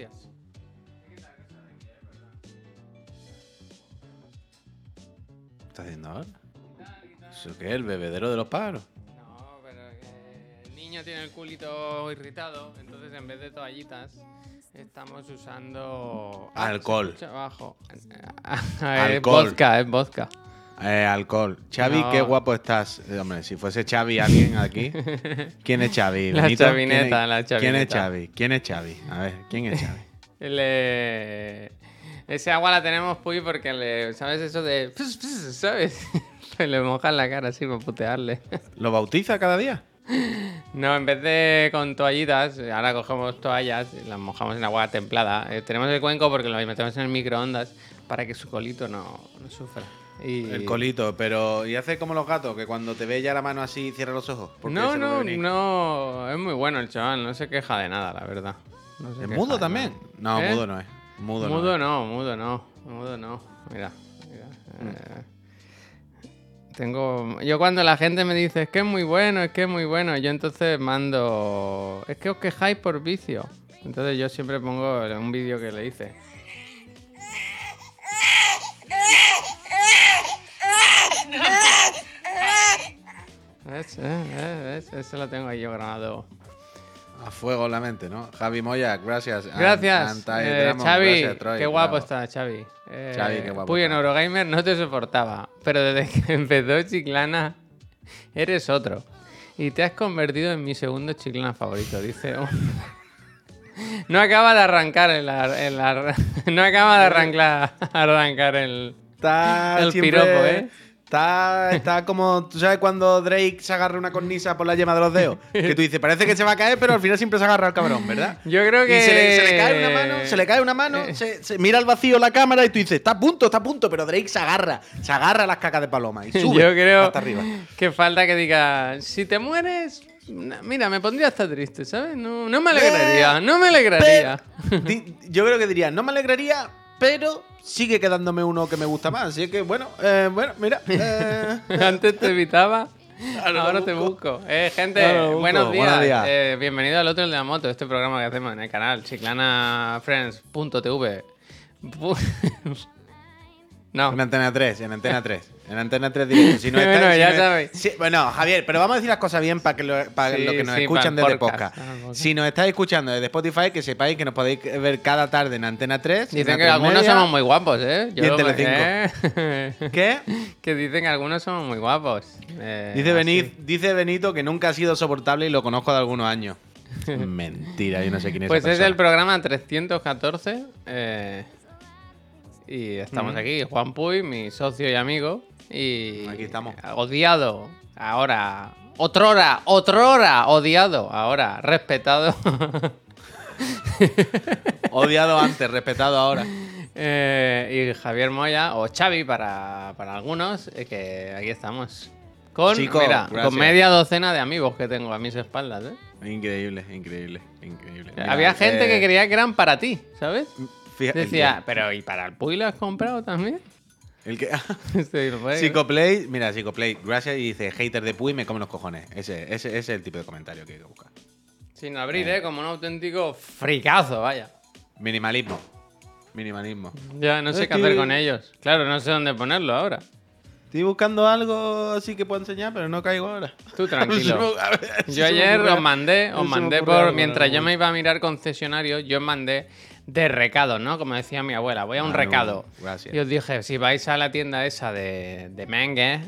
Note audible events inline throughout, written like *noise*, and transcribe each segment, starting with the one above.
días. ¿Qué estás haciendo ahora? ¿Eso qué es? ¿El bebedero de los pájaros? No, pero que el niño tiene el culito irritado, entonces en vez de toallitas estamos usando Alcohol. abajo. *laughs* es Alcohol. vodka, es vodka. Eh, alcohol. Xavi, No. qué guapo estás. Eh, hombre, si fuese Xavi alguien aquí. *laughs* ¿Quién es Xavi? La Benito? chavineta, ¿Quién es- la ¿Quién es chavineta. Xavi? ¿Quién es Xavi? A ver, ¿quién es Xavi? *laughs* Le... Ese agua la tenemos, Puy, porque le... ¿Sabes eso de... ¿Sabes? *laughs* le mojan la cara así para putearle. ¿Lo bautiza cada día? No, en vez de con toallitas, ahora cogemos toallas y las mojamos en agua templada. Eh, tenemos el cuenco porque lo metemos en el microondas para que su colito no, no sufra. Y... El colito, pero. ¿Y hace como los gatos? Que cuando te ve ya la mano así, cierra los ojos. No, no, no. Es muy bueno el chaval, no se queja de nada, la verdad. No ¿Es mudo también? No, ¿Eh? mudo no es. Mudo, no Mudo es. no, mudo no, mudo no. Mira, mira. eh, tengo. Yo cuando la gente me dice es que es muy bueno, es que es muy bueno, yo entonces mando. Es que os quejáis por vicio. Entonces yo siempre pongo un vídeo que le hice. ¿Eh? Eso lo tengo ahí yo grabado. A fuego la mente, ¿no? Javi Moya, gracias. Gracias, eh, Dramon, Xavi. gracias, Troy, qué guapo bravo. está, Xavi. Eh, Xavi, qué guapo Puy en. Eurogamer no te soportaba, pero desde que *laughs* empezó Chiclana eres otro. Y te has convertido en mi segundo Chiclana favorito, dice. *laughs* No acaba de arrancar el, el *laughs* no acaba de arrancar, arrancar el Está El siempre- piropo, ¿eh? Está, está como, ¿tú sabes cuando Drake se agarra una cornisa por la yema de los dedos? Que tú dices, parece que se va a caer, pero al final siempre se agarra al cabrón, ¿verdad? Yo creo que Y se le, se le cae una mano, se le cae una mano, Eh. se, se mira al vacío la cámara y tú dices, está a punto, está a punto, pero Drake se agarra, se agarra a las cacas de paloma y sube Yo creo hasta arriba. que falta que diga, si te mueres, mira, me pondría hasta triste, ¿sabes? No, no me alegraría, no me alegraría. Yo creo que diría, no me alegraría, pero sigue quedándome uno que me gusta más. Así que, bueno, eh, bueno, mira. *laughs* eh, Antes te evitaba, *laughs* Ahora ahora te busco. Eh, gente, busco. buenos días. Buenos días. Eh, bienvenido al otro el de la moto, este programa que hacemos en el canal, chiclanafriends.tv. No, *laughs* En Antena 3, en Antena 3. En Antena 3 directo. Si no *laughs* Bueno, si ya no- sabéis. Sí, bueno, Javier, pero vamos a decir las cosas bien para que lo, para Sí, lo que nos sí, escuchan desde podcast. podcast. Ah, podcast. Si nos estáis escuchando desde Spotify, que sepáis que nos podéis ver cada tarde en Antena 3. dicen en que A3 algunos somos muy guapos, ¿eh? Y en Telecinco. ¿eh? ¿Qué? *laughs* que dicen que algunos somos muy guapos. Eh, Dice, así. Benit- dice Benito que nunca ha sido soportable y lo conozco de algunos años. *laughs* Mentira, yo no sé quién es Pues esa es el programa 314. eh, y estamos Mm. aquí, Juan Puy, mi socio y amigo. Y Aquí estamos. Odiado. Ahora. Otrora, otrora, odiado. Ahora, respetado. *laughs* Odiado antes, respetado ahora. Eh, y Javier Moya, o Xavi para, para algunos, eh, que aquí estamos. Con, Chico, mira, gracias. con media docena de amigos que tengo a mis espaldas. ¿eh? Increíble, increíble, increíble. Mira, Había gente eh, que creía que eran para ti, ¿sabes? fija- Decía, pero ¿y para el Puy lo has comprado también? El que. *laughs* Psicoplay, mira, Psicoplay, gracias y dice hater de Puy, me come los cojones. Ese, ese, ese es el tipo de comentario que hay que buscar. Sin abrir, ¿eh? Como un auténtico fricazo, vaya. Minimalismo. Minimalismo. Ya no sé Es qué hacer con ellos. Claro, no sé dónde ponerlo ahora. Estoy buscando algo así que puedo enseñar, pero no caigo ahora. Tú *laughs* tranquilo. Yo ayer os mandé, os mandé por. Mientras yo me iba a mirar concesionarios, yo os mandé de recado, ¿no? Como decía mi abuela, voy a un Ah, no, recado. gracias. Y os dije, si vais a la tienda esa de, de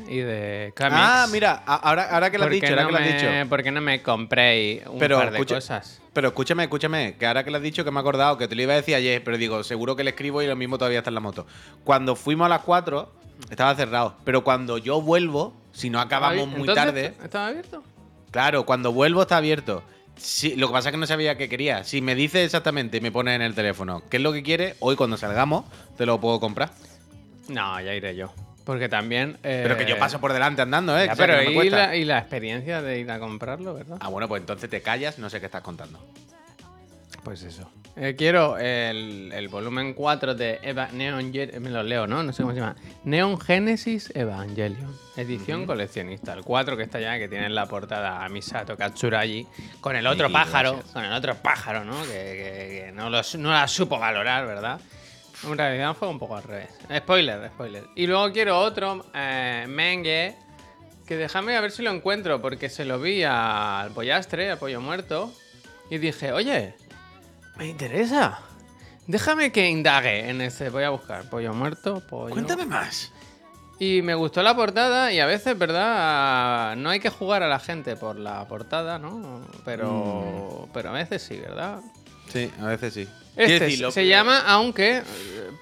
y de cómics. Ah, mira, ahora, ahora que lo has ¿por qué dicho, ahora no que lo has me- dicho. ¿Por qué no me compréis un Pero par de escucha- cosas? Pero escúchame, escúchame, que ahora que lo has dicho que me he acordado, que te lo iba a decir ayer, pero digo, seguro que le escribo y lo mismo todavía está en la moto. Cuando fuimos a las 4, estaba cerrado. Pero cuando yo vuelvo, si no acabamos muy tarde, ¿Estaba abierto? claro, cuando vuelvo está abierto. Sí, lo que pasa es que no sabía qué quería. Si me dice exactamente y me pone en el teléfono qué es lo que quiere, hoy cuando salgamos te lo puedo comprar. No, ya iré yo. Porque también. eh, Pero que yo paso por delante andando, ¿eh? ya, O sea, que pero no y, la, y la experiencia de ir a comprarlo, ¿verdad? Ah, bueno, pues entonces te callas, no sé qué estás contando. Pues eso. Eh, quiero el, el volumen 4 de Eva Neon Ge- me lo leo, ¿no? No sé cómo se llama. Neon Genesis Evangelion. Edición coleccionista. El 4 que está ya, que tiene en la portada a Misato Katsuragi. Con el otro Sí, pájaro. gracias. Con el otro pájaro, ¿no? Que, que- que no, lo su- no la supo valorar, ¿verdad? En realidad fue un poco al revés. Spoiler, spoiler. Y luego quiero otro, eh, Menge, que déjame a ver si lo encuentro, porque se lo vi al pollastre, al pollo muerto, y dije, oye, me interesa. Déjame que indague en ese. Voy a buscar pollo muerto, pollo. Cuéntame más. Y me gustó la portada y a veces, ¿verdad? No hay que jugar a la gente por la portada, ¿no? Pero, pero a veces sí, ¿verdad? Sí, a veces sí. Este Quiero decir, lo- se llama, aunque, eh,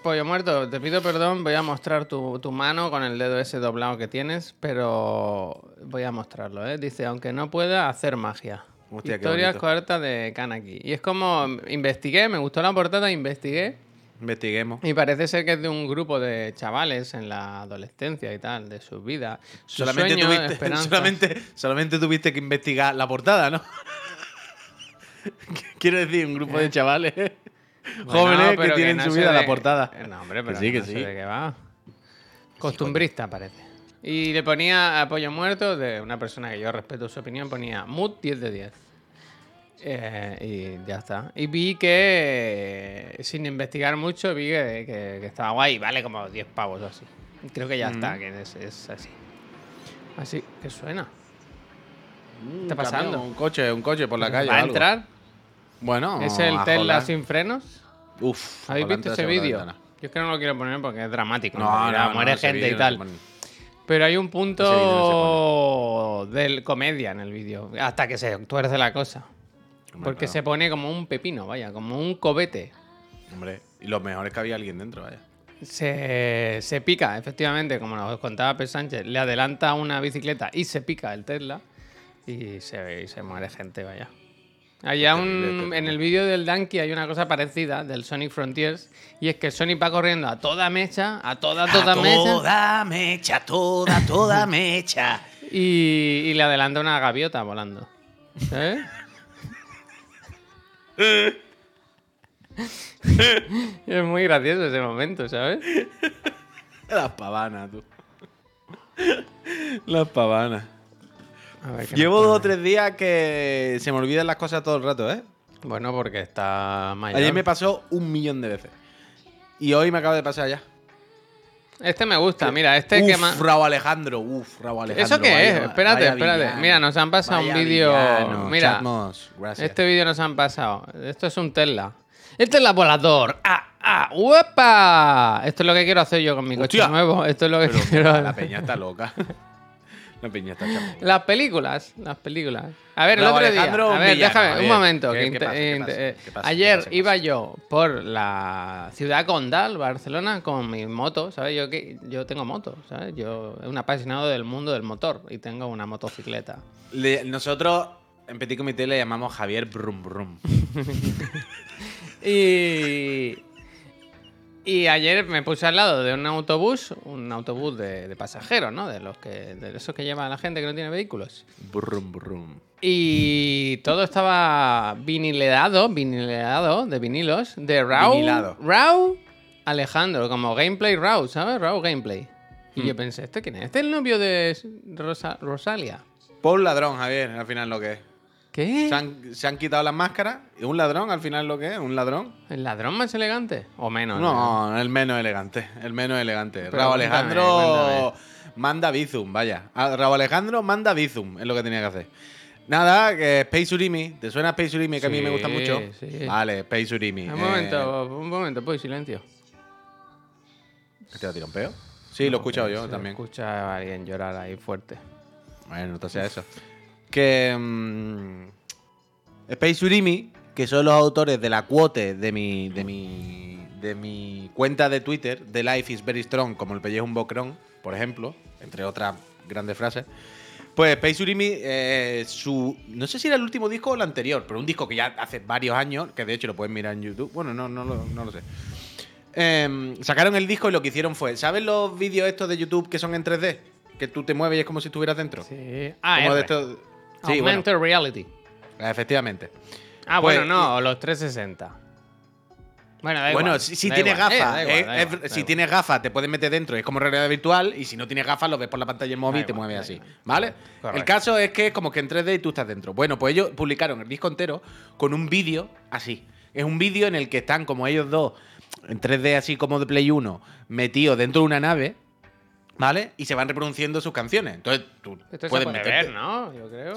pollo muerto, te pido perdón, voy a mostrar tu, tu mano con el dedo ese doblado que tienes, pero voy a mostrarlo, ¿eh? Dice, aunque no pueda hacer magia. Hostia, cortas de Kanaki. Y es como, investigué, me gustó la portada, investigué, Investiguemos. y parece ser que es de un grupo de chavales en la adolescencia y tal, de su vida. Sus Solamente sueños, tuviste, *laughs* solamente, solamente tuviste que investigar la portada, ¿no? *laughs* Quiero decir, un grupo de chavales Bueno, jóvenes que tienen no su sé vida de- la portada. Eh, No, hombre, pero sí, que no sé sí. de qué va. Costumbrista, parece. Y le ponía apoyo muerto de una persona que yo respeto su opinión, ponía mood 10 de 10. Eh, y ya está. Y vi que, eh, sin investigar mucho, vi que, que- que estaba guay. Vale como 10 pavos o así. Creo que ya está, que es, es así. Así que suena. Mm, está pasando? camión, Un coche, un coche por la calle. ¿Va a algo. entrar? Bueno, ¿Es el Tesla sin frenos? Uf. ¿Habéis visto ese vídeo? Yo es que no lo quiero poner porque es dramático. No, no, muere no, ese gente y no tal. Pero hay un vídeo no punto de comedia en el vídeo. Hasta que se tuerce la cosa. Hombre, Porque claro. se pone como un pepino, vaya, como un cobete. Hombre, y lo mejor es que había alguien dentro, vaya. Se, se pica, efectivamente, como nos contaba P. Sánchez. Le adelanta una bicicleta y se pica el Tesla. Y se, y se muere gente, vaya. Allá un, en el vídeo del Donkey hay una cosa parecida del Sonic Frontiers. Y es que Sonic va corriendo a toda mecha, a toda, toda mecha. toda mecha, toda, toda mecha. *laughs* Y, y le adelanta una gaviota volando. ¿Sabes? *laughs* es muy gracioso ese momento, ¿sabes? Las pavanas, tú. Las pavanas. A ver, ¿qué Llevo dos o tres días que se me olvidan las cosas todo el rato, ¿eh? Bueno, porque está mayor. Ayer me pasó un millón de veces. Y hoy me acaba de pasar ya. Este me gusta, mira, este uf, que más... Raúl Alejandro, uf, Raúl Alejandro. ¿Eso qué vaya- es? Espérate, espérate. villano, Mira, nos han pasado un vídeo- mira, Chatmos, gracias. Este vídeo nos han pasado. Esto es un Tesla. El Tesla volador. ¡Ah! ¡Ah! ¡Uepa! Esto es lo que quiero hacer yo con mi coche nuevo. Esto es lo que Pero quiero la peña está loca. *laughs* La chapa. Las películas, las películas. A ver, el Raúl otro Alejandro, día. A un ver, déjame, a un momento. ¿qué- que qué inte- pasa, qué inte- pasa? ¿Qué pasa? Ayer ¿Qué pasa? ¿Qué iba yo por la ciudad condal, Barcelona, con mi moto, ¿sabes? Yo, que, yo tengo moto, ¿sabes? Yo soy un apasionado del mundo del motor y tengo una motocicleta. Le- nosotros en Petit Comité le llamamos Javier Brum Brum. *laughs* Y, y ayer me puse al lado de un autobús, un autobús de, de pasajeros, ¿no? De los que, de esos que lleva a la gente que no tiene vehículos. Brum Brum. Y todo estaba vinileado, vinileado de vinilos de. Vinilado. Raúl Alejandro, como gameplay Raúl, ¿sabes? Raúl gameplay. Y yo pensé, ¿este quién es? ¿Este es el novio de Rosa- Rosalia? Por ladrón, Javier, al final lo que es. ¿Qué? Se han, se han quitado las máscaras y un ladrón al final lo que es, un ladrón. ¿El ladrón más elegante? ¿O menos? No, el menos elegante, el menos elegante. Pero Raúl cuéntame, Alejandro manda Bizum, vaya. Ah, Raúl Alejandro manda Bizum, es lo que tenía que hacer. Nada, que Space Urimi, ¿te suena Space Urimi que a mí me gusta mucho? sí. Vale, Space Urimi. Un eh, momento, un momento, pues silencio. ¿Te va a tirar un peo? Sí, lo he escuchado yo Se también. Escucha a alguien llorar ahí fuerte. Bueno, no sea eso. Que. mm, Space Urimi, que son los autores de la cuote de mi, de mi, de mi cuenta de Twitter, de Life is very strong, como el pellejo un bocrón, por ejemplo, entre otras grandes frases. Pues Space Urimi, eh, su. No sé si era el último disco o el anterior, pero un disco que ya hace varios años, que de hecho lo pueden mirar en YouTube. Bueno, no, no, lo- no lo sé. Em, sacaron el disco y lo que hicieron fue. ¿Sabes los vídeos estos de YouTube que son en 3D? Que tú te mueves y es como si estuvieras dentro. Sí. Ah, Como de estos- Sí, bueno, Augmented reality. efectivamente. Ah, Pues, bueno, no, los 360. Bueno, da igual. Bueno, si, si da tienes eh, gafas, eh, si tienes gafas, te puedes meter dentro, es como realidad virtual, y si no tienes gafas, lo ves por la pantalla del móvil y te igual, mueves así. igual. ¿Vale? Correcto. El caso es que es como que en 3D y tú estás dentro. Bueno, pues ellos publicaron el disco entero con un vídeo así. Es un vídeo en el que están como ellos dos, en 3D así como de Play 1, metidos dentro de una nave, ¿vale? Y se van reproduciendo sus canciones. Entonces tú Esto se puedes puede meterte- ver, ¿no? Yo creo.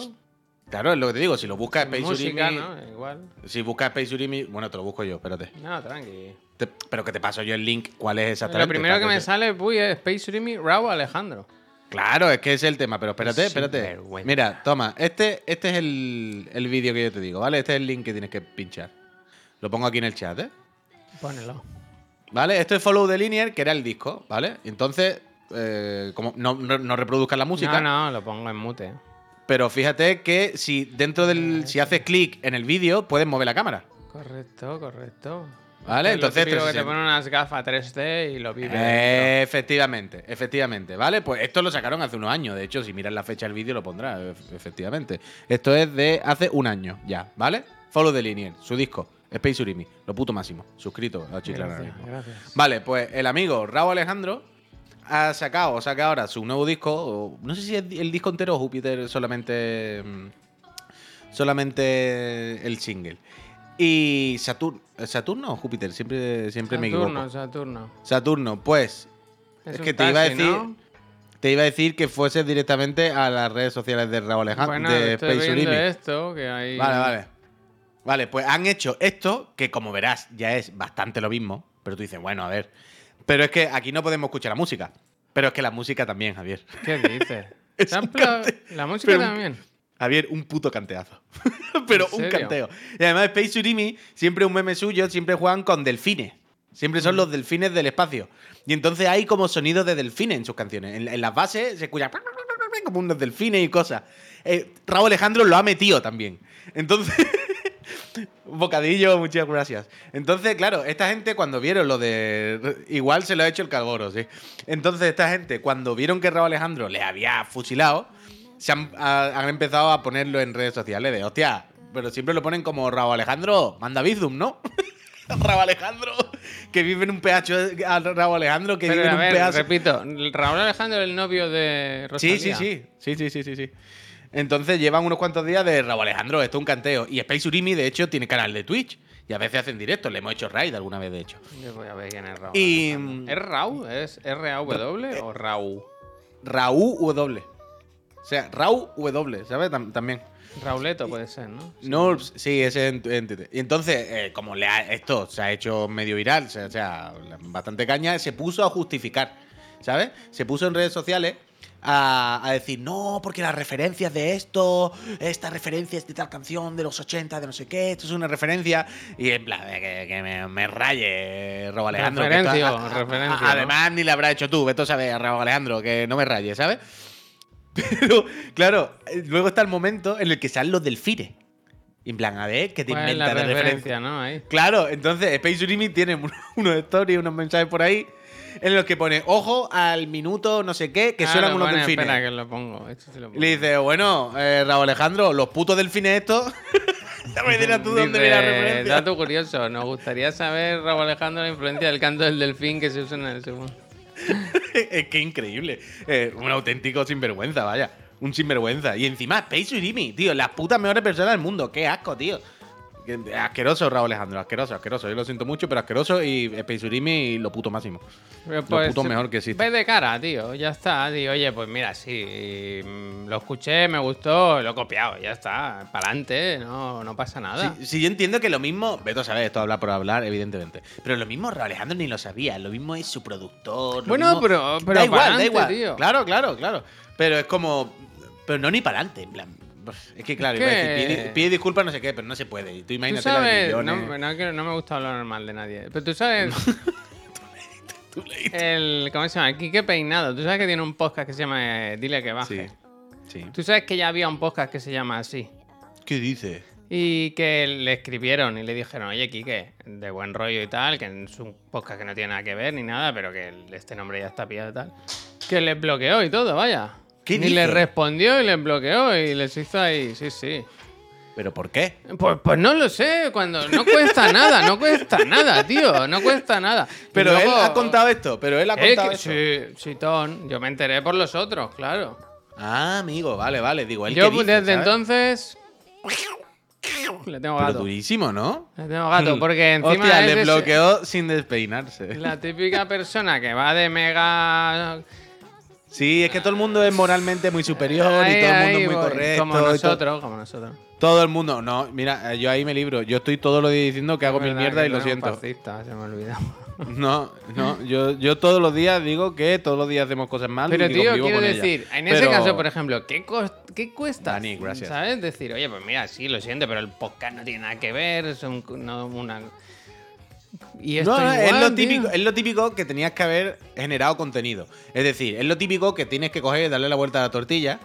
Claro, es lo que te digo. Si lo buscas Space Música, Urimi- ¿no? Igual. Si buscas Space Urimi, bueno, te lo busco yo, espérate. No, tranqui. Te- pero que te paso yo el link, cuál es exactamente. Lo primero que me se- sale, uy, es Space Urimi, Raúl Alejandro. Claro, es que es el tema, pero espérate, espérate. Mira, toma, este, este es el, el vídeo que yo te digo, ¿vale? Este es el link que tienes que pinchar. Lo pongo aquí en el chat, ¿eh? Pónelo. ¿Vale? Esto es Follow the Linear, que era el disco, ¿vale? Entonces, eh, como no, no, no reproduzcas la música, No, no, lo pongo en mute. pero fíjate que si dentro del. Si haces clic en el vídeo, puedes mover la cámara. Correcto, correcto. ¿Vale? Es Entonces, que te 360. ponen unas gafas 3D y lo vives. Eh, efectivamente, efectivamente, ¿vale? Pues esto lo sacaron hace unos años. De hecho, si miras la fecha del vídeo lo pondrá, ef- efectivamente. Esto es de hace un año ya, ¿vale? Follow the Linear, su disco, Space Urimi, lo puto máximo. Suscrito a Chiclana Gracias, gracias. Vale, pues el amigo Raúl Alejandro ha sacado, o saca ahora su nuevo disco. no sé si es el disco entero o Júpiter solamente. mm, Solamente el single. Y Saturno. ¿Saturno o Júpiter? Siempre, siempre me equivoco. Saturno, Saturno. Saturno, pues. Es, Es que te iba a taxi, decir. ¿no? Te iba a decir que fuese directamente a las redes sociales de Raúl Alejandro. Bueno, de estoy Space viendo esto, que hay... Vale, vale. Vale, pues han hecho esto, que como verás, ya es bastante lo mismo. Pero tú dices, bueno, a ver. Pero es que aquí no podemos escuchar la música. Pero es que la música también, Javier. ¿Qué dices? *laughs* Es ¿Se han un pla- cante- La música pero también. Javier, un puto canteazo. *laughs* Pero ¿En un canteo. Y además, Space Urimi, siempre un meme suyo, siempre juegan con delfines. Siempre Mm. son los delfines del espacio. Y entonces hay como sonidos de delfines en sus canciones. En, en las bases se escucha como unos delfines y cosas. Eh, Raúl Alejandro lo ha metido también. Entonces. *laughs* Bocadillo, muchas gracias. Entonces, claro, esta gente cuando vieron lo de. Igual se lo ha hecho el Calgoro, sí. Entonces, esta gente, cuando vieron que Raúl Alejandro le había fusilado, se han, ha- han empezado a ponerlo en redes sociales de hostia, pero siempre lo ponen como Raúl Alejandro, manda Bizum, ¿no? *laughs* Raúl Alejandro, que vive en un a Raúl Alejandro, que Pero vive en un PH. repito, Raúl Alejandro es el novio de Rosalía. Sí, sí, sí. Sí, sí, sí, sí, sí. Entonces llevan unos cuantos días de Raúl Alejandro, esto es un canteo. Y Space Urimi, de hecho, tiene canal de Twitch. Y a veces hacen directos. Le hemos hecho raid alguna vez, de hecho. Yo voy a ver quién es Raúl. Y-. ¿Es Raúl? ¿Es R-A-W o Raúl? Raúl W. O sea, Raúl W, ¿sabes? Tam- también. Rauleto puede ser, ¿no? No, sí, ese en, Twitter. Y entonces, eh, como le ha- esto se ha hecho medio viral, o sea, bastante caña, se puso a justificar, ¿sabes? Se puso en redes sociales a, a decir, no, porque las referencias de esto, esta referencia es de tal canción de los 80, de no sé qué, esto es una referencia. Y en plan, que, que me, me raye, Robo Alejandro. Referencio, a- a- referencio, a- Además, ni le habrá hecho tú, esto sabes, Robo Alejandro, que no me raye, ¿sabes? *laughs* Pero, claro, luego está el momento en el que salen los delfines. Y en plan, a ver, que te ¿Cuál es la inventas de referencia, referencia. no? Ahí. Claro, entonces Space Urimi tiene un- *laughs* unos stories, unos mensajes por ahí, en los que pone, ojo al minuto no sé qué, que Ah, suenan unos pone, delfines. Espera, que lo pongo. Esto sí lo pongo. le dice, bueno, eh, Raúl Alejandro, los putos delfines estos. *laughs* ya me dirás tú dónde viene la referencia. Dato curioso, nos gustaría saber, Raúl Alejandro, la influencia del canto del delfín que se usa en el segundo. *laughs* es que increíble. Eh, un auténtico sinvergüenza, vaya. Un sinvergüenza. Y encima, Space Urimi, tío, las putas mejores personas del mundo. Qué asco, tío. Que- Asqueroso, Raúl Alejandro. Asqueroso, asqueroso. Yo lo siento mucho, pero asqueroso. Y Space Urimi, lo puto máximo. Pero, Lo puto mejor que existe. Ve de cara, tío, ya está, tío. Oye, pues mira, sí, mm, lo escuché, me gustó, lo he copiado, ya está, para adelante, no, no pasa nada. Si yo entiendo que lo mismo, Beto sabe esto hablar por hablar, evidentemente. Pero lo mismo Raúl Alejandro ni lo sabía. Lo mismo es su productor. Bueno, mismo- pero- pero da igual, da igual. tío. Claro, claro, claro. Pero es como. Pero no ni para adelante, en plan. Es que claro, Es iba a decir, que- pide, pide disculpas, no sé qué, pero no se puede. Y tú Tú imagínate la de sabes, no, no, me gusta hablar mal de nadie, pero tú sabes, *laughs* el, ¿cómo se llama? Quique Peinado, tú sabes que tiene un podcast que se llama eh, Dile que baje. Sí. Sí. Tú sabes que ya había un podcast que se llama así. ¿Qué dices? Y que le escribieron y le dijeron, oye, Quique, de buen rollo y tal, que es un podcast que no tiene nada que ver ni nada, pero que este nombre ya está pillado y tal. Que les bloqueó y todo, vaya. ¿Qué Ni les dices? respondió y les bloqueó y les hizo ahí, sí, sí. ¿Pero por qué? Pues, pues no lo sé, cuando no cuesta nada, no cuesta nada, tío, no cuesta nada. Y Pero él luego- ha contado esto, pero él ha Eh, contado esto. sí, sí, Ton, yo me enteré por los otros, claro. Ah, amigo, vale, vale. Digo, él Yo que dice, desde ¿sabes? entonces le tengo Pero gato. durísimo, ¿no? Le tengo gato, *laughs* porque encima Hostia, le ese- bloqueó sin despeinarse. la típica persona que va de mega Sí, es que todo el mundo es moralmente muy superior y todo el mundo es muy voy, correcto. Como nosotros, como nosotros. Todo el mundo, no, mira, yo ahí me libro. Yo estoy todos los días diciendo que hago mil Verdad mierdas y lo siento. fascista, se me olvidó. *laughs* No, no, yo, yo todos los días digo que todos los días hacemos cosas mal Pero y tío, quiero decir, en ese caso, por ejemplo, ¿qué, qué cuesta? Dani, gracias. ¿Sabes? Decir, oye, pues mira, sí, lo siento, pero el podcast no tiene nada que ver, es un- no, una... Y esto No, no, es lo típico, es lo típico que tenías que haber generado contenido. Es decir, es lo típico que tienes que coger, darle la vuelta a la tortilla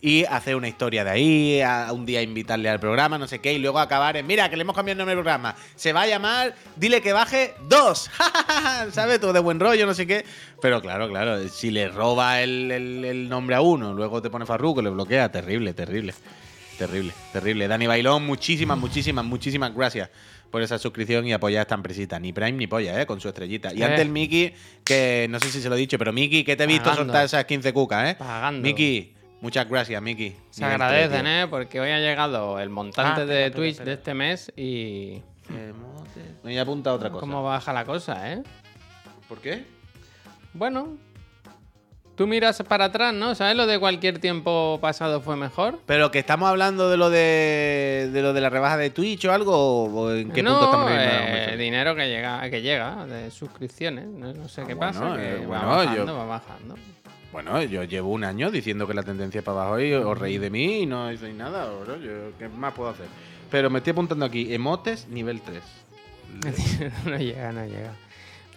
y hacer una historia de ahí, a un día invitarle al programa, no sé qué, y luego acabar en, mira, que le hemos cambiado el nombre del programa. Se va a llamar, dile que baje dos. *laughs* *laughs* ¿Sabes? Todo de buen rollo, no sé qué. Pero claro, claro, si le roba el, el- el nombre a uno, luego te pone Farruko, le bloquea, terrible, terrible. Terrible, terrible. Dani Bailón, muchísimas, muchísimas, muchísimas gracias por esa suscripción y apoyar a esta empresita. Ni Prime ni polla, ¿eh? Con su estrellita. Y Eh. antes el Miki, que no sé si se lo he dicho, pero Miki, que te he visto Pagando. soltar esas 15 cucas, ¿eh? Pagando. Miki, muchas gracias, Miki. Se Nivel agradecen, ¿eh? Porque hoy ha llegado el montante Ah, de espera, Twitch espera, de este mes y... tío. Qué mote. Me voy a apuntar otra cosa. ¿Cómo baja la cosa, eh? ¿Por qué? Bueno, tú miras para atrás, ¿no? ¿Sabes lo de cualquier tiempo pasado fue mejor? Pero que estamos hablando de lo de, de lo de la rebaja de Twitch o algo, o en qué no, punto estamos eh, dinero que llega, que llega de suscripciones. No, no sé Ah, qué bueno, pasa, que eh, va bueno, bajando, yo- va bajando. Bueno, yo llevo un año diciendo que la tendencia es para abajo y os reí de mí y no hacéis nada. bro. Yo, ¿Qué más puedo hacer? Pero me estoy apuntando aquí, emotes nivel 3. *laughs* no llega, no llega.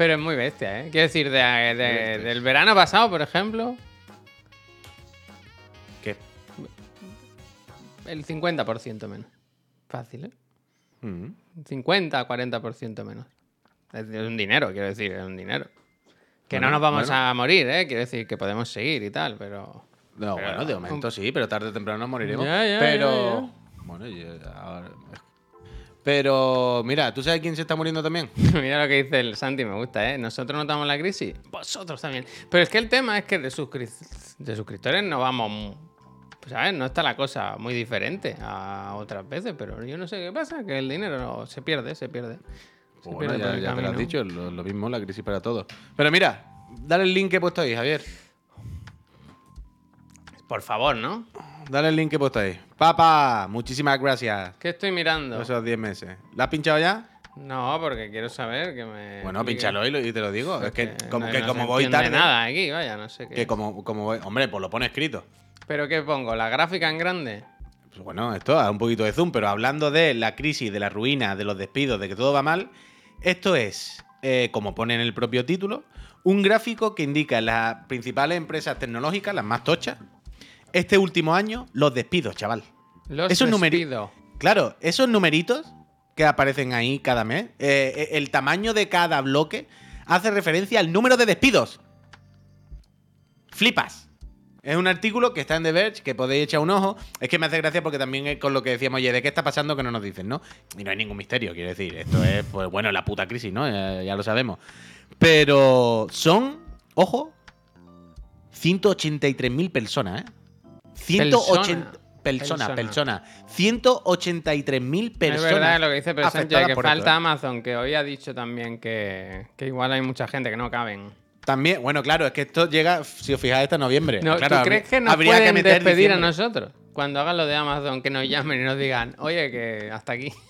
Pero es muy bestia, ¿eh? Quiero decir, de- de- del verano pasado, por ejemplo, ¿Qué? el 50% menos. Fácil, ¿eh? Mm. 50, 40% menos. Es un dinero, quiero decir, es un dinero. Que no nos vamos bueno. a morir, ¿eh? Quiero decir que podemos seguir y tal, pero... No, Pero- bueno, de momento sí, pero tarde o temprano nos moriremos. Ya, ya, pero. Bueno, yo ahora- Pero, mira, ¿tú sabes quién se está muriendo también? *laughs* Mira lo que dice el Santi, me gusta, ¿eh? Nosotros notamos la crisis, vosotros también. Pero es que el tema es que de, suscri- de suscriptores no vamos... ¿Sabes? No está la cosa muy diferente a otras veces, pero yo no sé qué pasa, que el dinero no- se pierde, se pierde. Se Pues bueno, pierde ya, ya te lo has dicho, lo, lo mismo, la crisis para todos. Pero mira, dale el link que he puesto ahí, Javier. Por favor, ¿no? Dale el link que he puesto ahí. Papá, muchísimas gracias. ¿Qué estoy mirando? Esos 10 meses. ¿La has pinchado ya? No, porque quiero saber que me... Bueno, pínchalo y, lo- y te lo digo. Es que como, que no como voy tarde. nada aquí, vaya, no sé qué. Que como, como voy. Hombre, pues lo pone escrito. ¿Pero qué pongo? ¿La gráfica en grande? Pues bueno, esto a un poquito de zoom, pero hablando de la crisis, de la ruina, de los despidos, de que todo va mal, esto es, eh, como pone en el propio título, un gráfico que indica las principales empresas tecnológicas, las más tochas, este último año, los despidos, chaval. Los Esos numeri- despido. Claro, esos numeritos que aparecen ahí cada mes, eh, eh, el tamaño de cada bloque hace referencia al número de despidos. Flipas. Es un artículo que está en The Verge, que podéis echar un ojo. Es que me hace gracia porque también es con lo que decíamos, oye, ¿de qué está pasando que no nos dicen, no? Y no hay ningún misterio, quiero decir. Esto es, pues bueno, la puta crisis, ¿no? Ya, ya lo sabemos. Pero son, ojo, 183.000 personas, ¿eh? 180 personas, Persona. personas. 183.000 personas. es verdad lo que dice afectadas que falta esto, ¿eh? Amazon, que hoy ha dicho también que, que igual hay mucha gente que no caben. También, bueno, claro, es que esto llega, si os fijáis, hasta noviembre. No, Claro, ¿Tú crees que nos habría pueden meter despedir a nosotros? Cuando hagan lo de Amazon, que nos llamen y nos digan, oye, que hasta aquí. *laughs*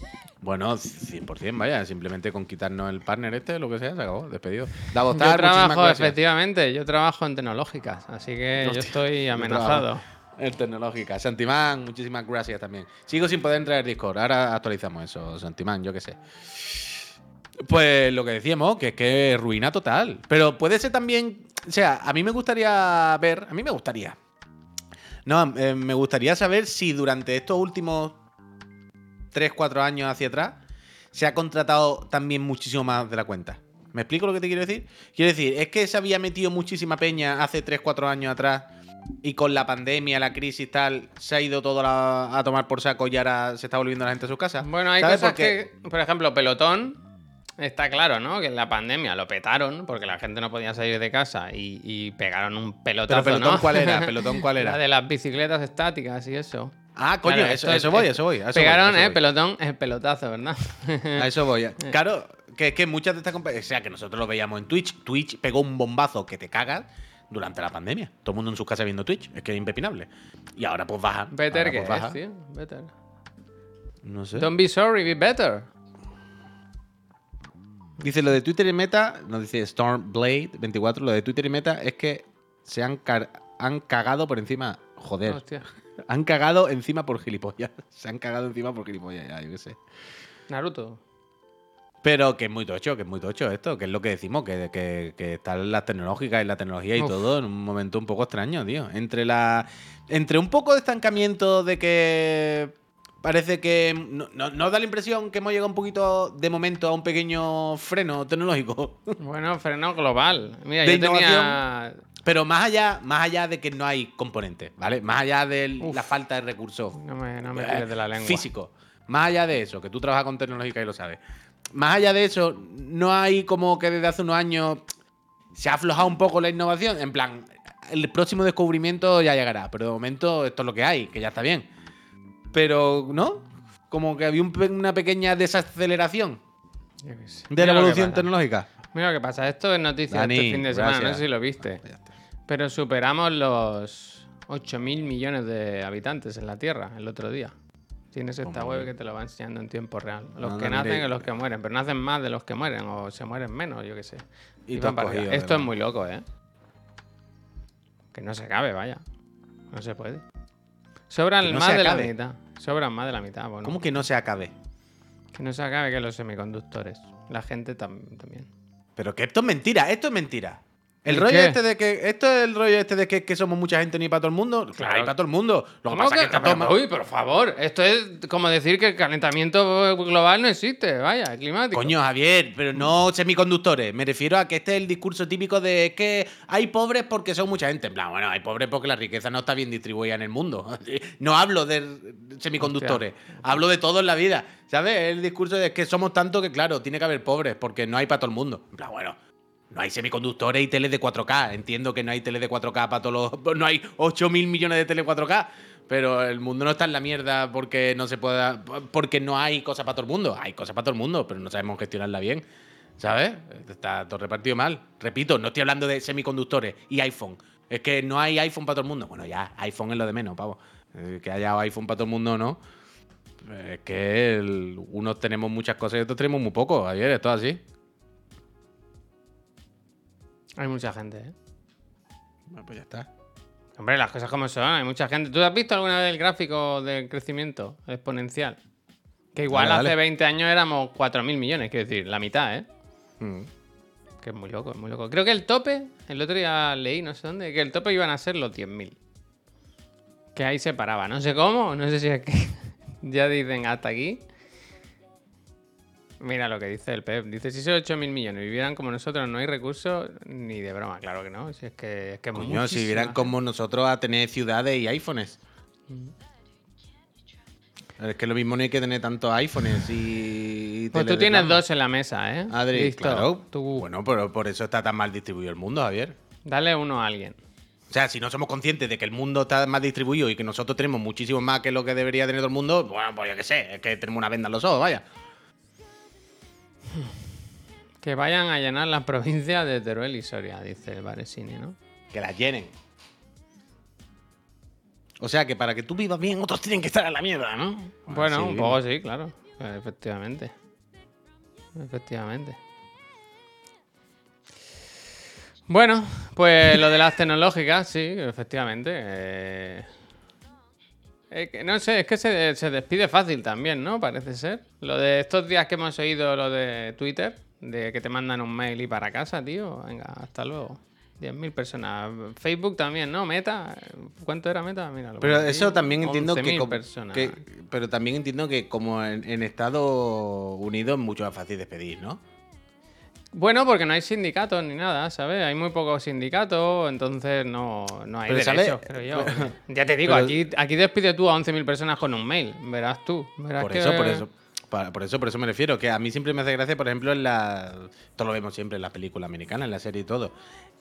Bueno, 100%, vaya, simplemente con quitarnos el partner este, lo que sea, se acabó, despedido. Davos Yo trabajo, efectivamente, yo trabajo en tecnológicas, así que yo estoy amenazado. En tecnológica. Santimán, muchísimas gracias también. Sigo sin poder entrar al Discord. Ahora actualizamos eso, Santimán, yo qué sé. Pues lo que decíamos, que es que ruina total. Pero puede ser también. O sea, a mí me gustaría ver. A mí me gustaría. No, eh, me gustaría saber si durante estos últimos 3, 4 años hacia atrás se ha contratado también muchísimo más de la cuenta. ¿Me explico lo que te quiero decir? Quiero decir, es que se había metido muchísima peña hace 3, 4 años atrás y con la pandemia, la crisis tal, se ha ido todo la- a tomar por saco y ahora se está volviendo la gente a sus casas. Bueno, hay ¿Sabes? cosas Porque- que, por ejemplo, Pelotón, está claro, ¿no? Que en la pandemia lo petaron porque la gente no podía salir de casa y, y pegaron un pelotazo, Pero Pelotón, ¿no? ¿cuál era? *laughs* ¿Pelotón cuál era? La de las bicicletas estáticas y eso. Ah, coño, Claro, eso, eso es- voy, eso voy. eso Pegaron, eso ¿eh? voy. Pelotón, el pelotazo, ¿verdad? A eso voy. *laughs* Claro, que es que muchas de estas compañías, o sea, que nosotros lo veíamos en Twitch, Twitch pegó un bombazo que te cagas durante la pandemia. Todo el mundo en sus casas viendo Twitch, es que es impepinable. Y ahora pues baja. better Ahora, que pues, baja. es, tío. Better. No sé. Don't be sorry, be better. Dice lo de Twitter y Meta, nos dice Stormblade24, lo de Twitter y Meta es que se han, han cagado por encima. Joder. Hostia. Han cagado encima por gilipollas. *laughs* Se han cagado encima por gilipollas, ya, yo qué sé. Naruto. Pero que es muy tocho, que es muy tocho esto, que es lo que decimos, que, que, que están las tecnológicas y la tecnología y Uf. todo en un momento un poco extraño, tío. Entre la. Entre un poco de estancamiento de que. Parece que. No, no- ¿Nos da la impresión que hemos llegado un poquito de momento a un pequeño freno tecnológico? *laughs* Bueno, freno global. Mira, De yo tenía. Pero más allá, más allá de que no hay componentes, ¿vale? Más allá de Uf. la falta de recursos No me, no me eh, tires de la lengua. físico. Más allá de eso, que tú trabajas con tecnológica y lo sabes. Más allá de eso, no hay como que desde hace unos años se ha aflojado un poco la innovación. En plan, el próximo descubrimiento ya llegará, pero de momento esto es lo que hay, que ya está bien. Pero, ¿no? Como que había un una pequeña desaceleración de la evolución tecnológica. Mira lo que pasa. Esto es noticia Dani, este fin de semana. No sé si lo viste. Pero superamos los 8.000 millones de habitantes en la Tierra el otro día. Tienes esta web que te lo va enseñando en tiempo real. Los que nacen mira. y los que mueren. Pero nacen más de los que mueren. O se mueren menos, yo qué sé. Y Y van para cogido, Esto es muy loco, ¿eh? Que no se cabe, vaya. No se puede. Sobran no más de la mitad. Sobran más de la mitad. Bueno, ¿Cómo que no se acabe? que no se acabe que los semiconductores. La gente tam- también. Pero que esto es mentira, esto es mentira. El ¿El rollo qué? este de que. Esto es el rollo este de que, que somos mucha gente ni para todo el mundo. Claro, Claro. hay para todo el mundo. Lo que ¿Cómo pasa es que- pero, todo mal- Uy, por favor. Esto es como decir que el calentamiento global no existe. Vaya, climático. Coño, Javier, pero no semiconductores. Me refiero a que este es el discurso típico de que hay pobres porque son mucha gente. En plan, bueno, hay pobres porque la riqueza no está bien distribuida en el mundo. *laughs* No hablo de semiconductores, hablo de todo en la vida. ¿Sabes? El discurso de que somos tanto que, claro, tiene que haber pobres porque no hay para todo el mundo. En plan, bueno. No hay semiconductores y teles de 4K. Entiendo que no hay teles de 4K para todos los. *laughs* No hay 8 mil millones de teles 4K. Pero el mundo no está en la mierda porque no se pueda. Porque no hay cosas para todo el mundo. Hay cosas para todo el mundo, pero no sabemos gestionarla bien. ¿Sabes? Está todo repartido mal. Repito, no estoy hablando de semiconductores y iPhone. Es que no hay iPhone para todo el mundo. Bueno, ya, iPhone es lo de menos, pavo. Eh, Que haya iPhone para todo el mundo o no. Es que unos tenemos muchas cosas y otros tenemos muy poco. Ayer, es así. Hay mucha gente, ¿eh? Bueno, pues ya está. Hombre, las cosas como son. Hay mucha gente. ¿Tú has visto alguna vez el gráfico del crecimiento exponencial? Que igual hace vale. 20 años éramos 4.000 millones, quiero decir, la mitad, ¿eh? Mm. Que es muy loco, es muy loco. Creo que el tope, el otro día leí, no sé dónde, que el tope iban a ser los 10.000. Que ahí se paraba. No sé cómo, no sé si es que *laughs* ya dicen hasta aquí. Mira lo que dice el Pep. Dice, si esos 8.000 millones vivieran como nosotros, no hay recursos ni de broma. Claro que no. Si es que es que Coño, si muchísima vieran gente. como nosotros a tener ciudades y iPhones. Es que lo mismo no hay que tener tantos iPhones y. Pues tú tienes dos en la mesa, ¿eh? Adri, Listo. claro. Tú Bueno, pero por eso está tan mal distribuido el mundo, Javier. dale uno a alguien. O sea, si no somos conscientes de que el mundo está más distribuido y que nosotros tenemos muchísimo más que lo que debería tener todo el mundo, bueno, pues yo qué sé, es que tenemos una venda en los ojos, vaya. Que vayan a llenar las provincias de Teruel y Soria, dice el Varesini, ¿no? Que las llenen. O sea, que para que tú vivas bien, otros tienen que estar en la mierda, ¿no? Bueno, sí. un poco sí, claro. Efectivamente. Efectivamente. Bueno, pues lo de las tecnológicas, sí, efectivamente. eh, que, no sé, es que se, se despide fácil también, ¿no? Parece ser. Lo de estos días que hemos oído, lo de Twitter, de que te mandan un mail y para casa, tío. Venga, hasta luego. 10.000 personas. Facebook también, ¿no? Meta. ¿Cuánto era Meta? Mira, lo Pero eso también entiendo que, 11.000 como- personas. que- Pero también entiendo que como en, en Estados Unidos es mucho más fácil despedir, ¿no? Bueno, porque no hay sindicatos ni nada, ¿sabes? Hay muy pocos sindicatos, entonces no, no hay Pero, yo. *laughs* ya te digo, Pero- aquí, aquí despide tú a 11.000 personas con un mail. Verás tú. Verás Por que- eso, por eso. Por eso, por eso me refiero, que a mí siempre me hace gracia, por ejemplo, en la. Esto lo vemos siempre en las películas americanas, en la serie y todo.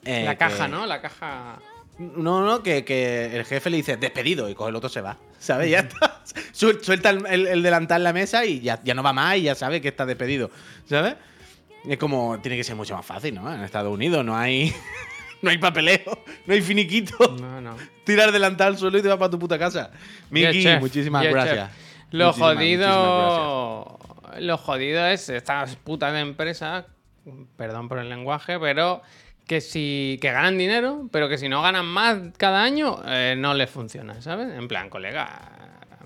eh, La caja, que- ¿no? La caja. No, no, que, que el jefe le dice despedido y coge el otro se va. ¿Sabes? Ya está. *laughs* Suel- Suelta el, el- el delantal en la mesa y ya, ya no va más y ya sabe que está despedido. ¿Sabes? Es como. Tiene que ser mucho más fácil, ¿no? En Estados Unidos no hay. *laughs* No hay papeleo, no hay finiquito. No, no. Tira el delantal al suelo y te vas para tu puta casa. Miki, muchísimas gracias. chef. Lo Muchísimas, jodido. Lo jodido es estas putas de empresas, perdón por el lenguaje, pero que si que ganan dinero, pero que si no ganan más cada año, eh, no les funciona, ¿sabes? En plan, colega,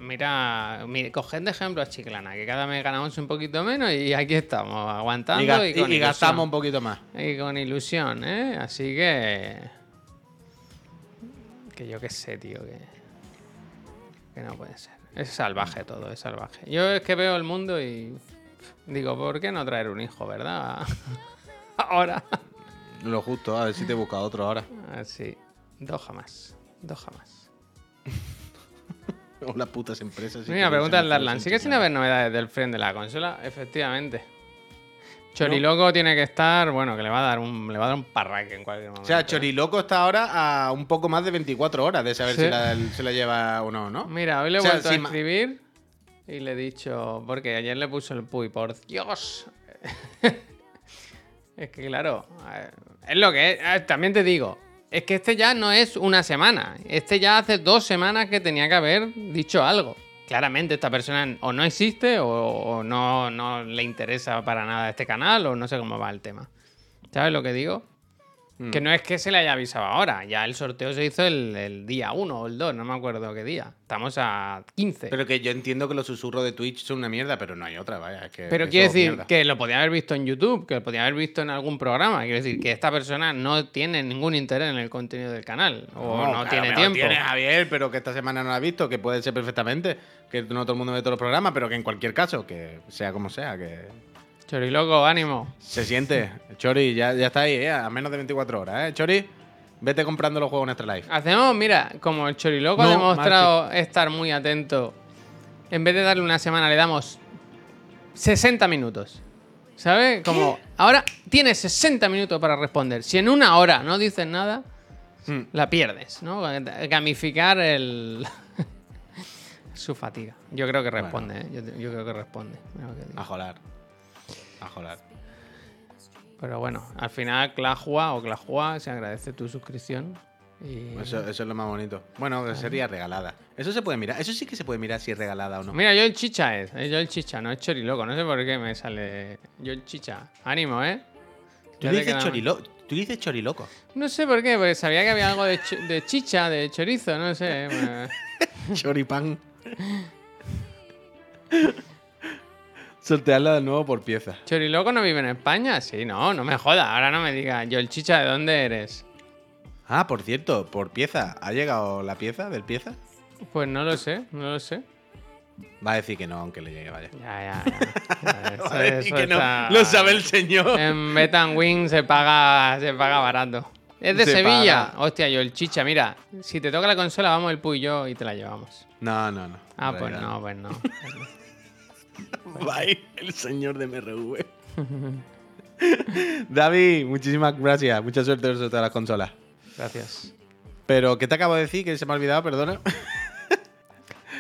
mira, mira coged de ejemplo a Chiclana, que cada mes ganamos un poquito menos y aquí estamos, aguantando Y, y, ga- con y- ilusión. gastamos un poquito más. Y con ilusión, ¿eh? Así que. Que yo qué sé, tío, que. Que no puede ser. Es salvaje todo, es salvaje. Yo es que veo el mundo y. Digo, ¿por qué no traer un hijo, verdad? *laughs* Ahora. Lo justo, a ver si te busca otro ahora. Así. Dos jamás. Dos jamás. *laughs* *laughs* O las putas empresas. Mira, pregunta el Darlan. ¿Sigue sin haber novedades del friend de la consola? Efectivamente. Choriloco tiene que estar, bueno, que le va a dar un, le va a dar un parraque en cualquier momento. O sea, ¿eh? Choriloco está ahora a un poco más de 24 horas de saber Sí. si la, se la lleva o no, ¿no? Mira, hoy le he O sea, vuelto si a escribir y le he dicho, porque ayer le puso el puy, por Dios. *laughs* es que claro, eh, es lo que es. Eh, También te digo, es que este ya no es una semana. Este ya hace dos semanas que tenía que haber dicho algo. Claramente esta persona o no existe o, no, no le interesa para nada este canal o no sé cómo va el tema. ¿Sabes lo que digo? Mm. Que no es que se le haya avisado ahora, ya el sorteo se hizo el, el día 1 o el 2, no me acuerdo qué día. Estamos a 15. Pero, Pero que yo entiendo que los susurros de Twitch son una mierda, pero no hay otra, vaya. es que eso quiero es decir mierda. que lo podía haber visto en YouTube, que lo podía haber visto en algún programa. Quiero decir que esta persona no tiene ningún interés en el contenido del canal o no, claro, tiene pero tiempo. Tiene Javier, pero que esta semana no la ha visto, que puede ser perfectamente, que no todo el mundo ve todos los programas, pero que en cualquier caso, que sea como sea, que Choriloco, ánimo. se siente. Chori, ya, ya está ahí, ¿eh? a menos de 24 horas, ¿eh? Chori, vete comprando los juegos en Extra Life. Hacemos, mira, como el Choriloco ha No, demostrado estar muy atento, en vez de darle una semana, le damos 60 minutos. ¿Sabes? Como, ahora tienes 60 minutos para responder. Si en una hora no dices nada, Hmm. la pierdes, ¿no? Gamificar el... *laughs* su fatiga. Yo creo que responde, ¿eh? Yo, yo creo que responde. A jolar. A jolar. Pero bueno, al final Clajua o Clajua se agradece tu suscripción. Y... Eso, eso es lo más bonito. Bueno, que sería regalada. Eso se puede mirar. Eso sí que se puede mirar si es regalada o no. Mira, yo el chicha es, eh, yo el chicha, no es choriloco, no sé por qué me sale yo el chicha. Ánimo, ¿eh? Tú dices chorilo. Tú dices choriloco. No sé por qué, porque sabía que había algo de, chi- de chicha, de chorizo, no sé. me- *laughs* Choripán. *laughs* Sortearla de nuevo por pieza. ¿Choriloco no vive en España? Sí, no, no me jodas, ahora no me digas. Yo el chicha, ¿de dónde eres? Ah, por cierto, por pieza. ¿Ha llegado la pieza del pieza? Pues no lo sé, no lo sé. Va a decir que no, aunque le llegue, vaya. Ya, ya, ya. *laughs* Eso- Va a decir eso que no. Lo sabe el señor. En Betan Wing se paga, se paga barato. Es de Se Sevilla. paga. Hostia, yo el chicha, mira, si te toca la consola, vamos el Puy y yo y te la llevamos. No, no, no. Ah, pues no, pues no. *laughs* *laughs* Bye, el señor de MRV. *laughs* David, muchísimas gracias. Mucha suerte en todas las consolas. Gracias. Pero, ¿qué te acabo de decir? Que se me ha olvidado, perdona. *laughs*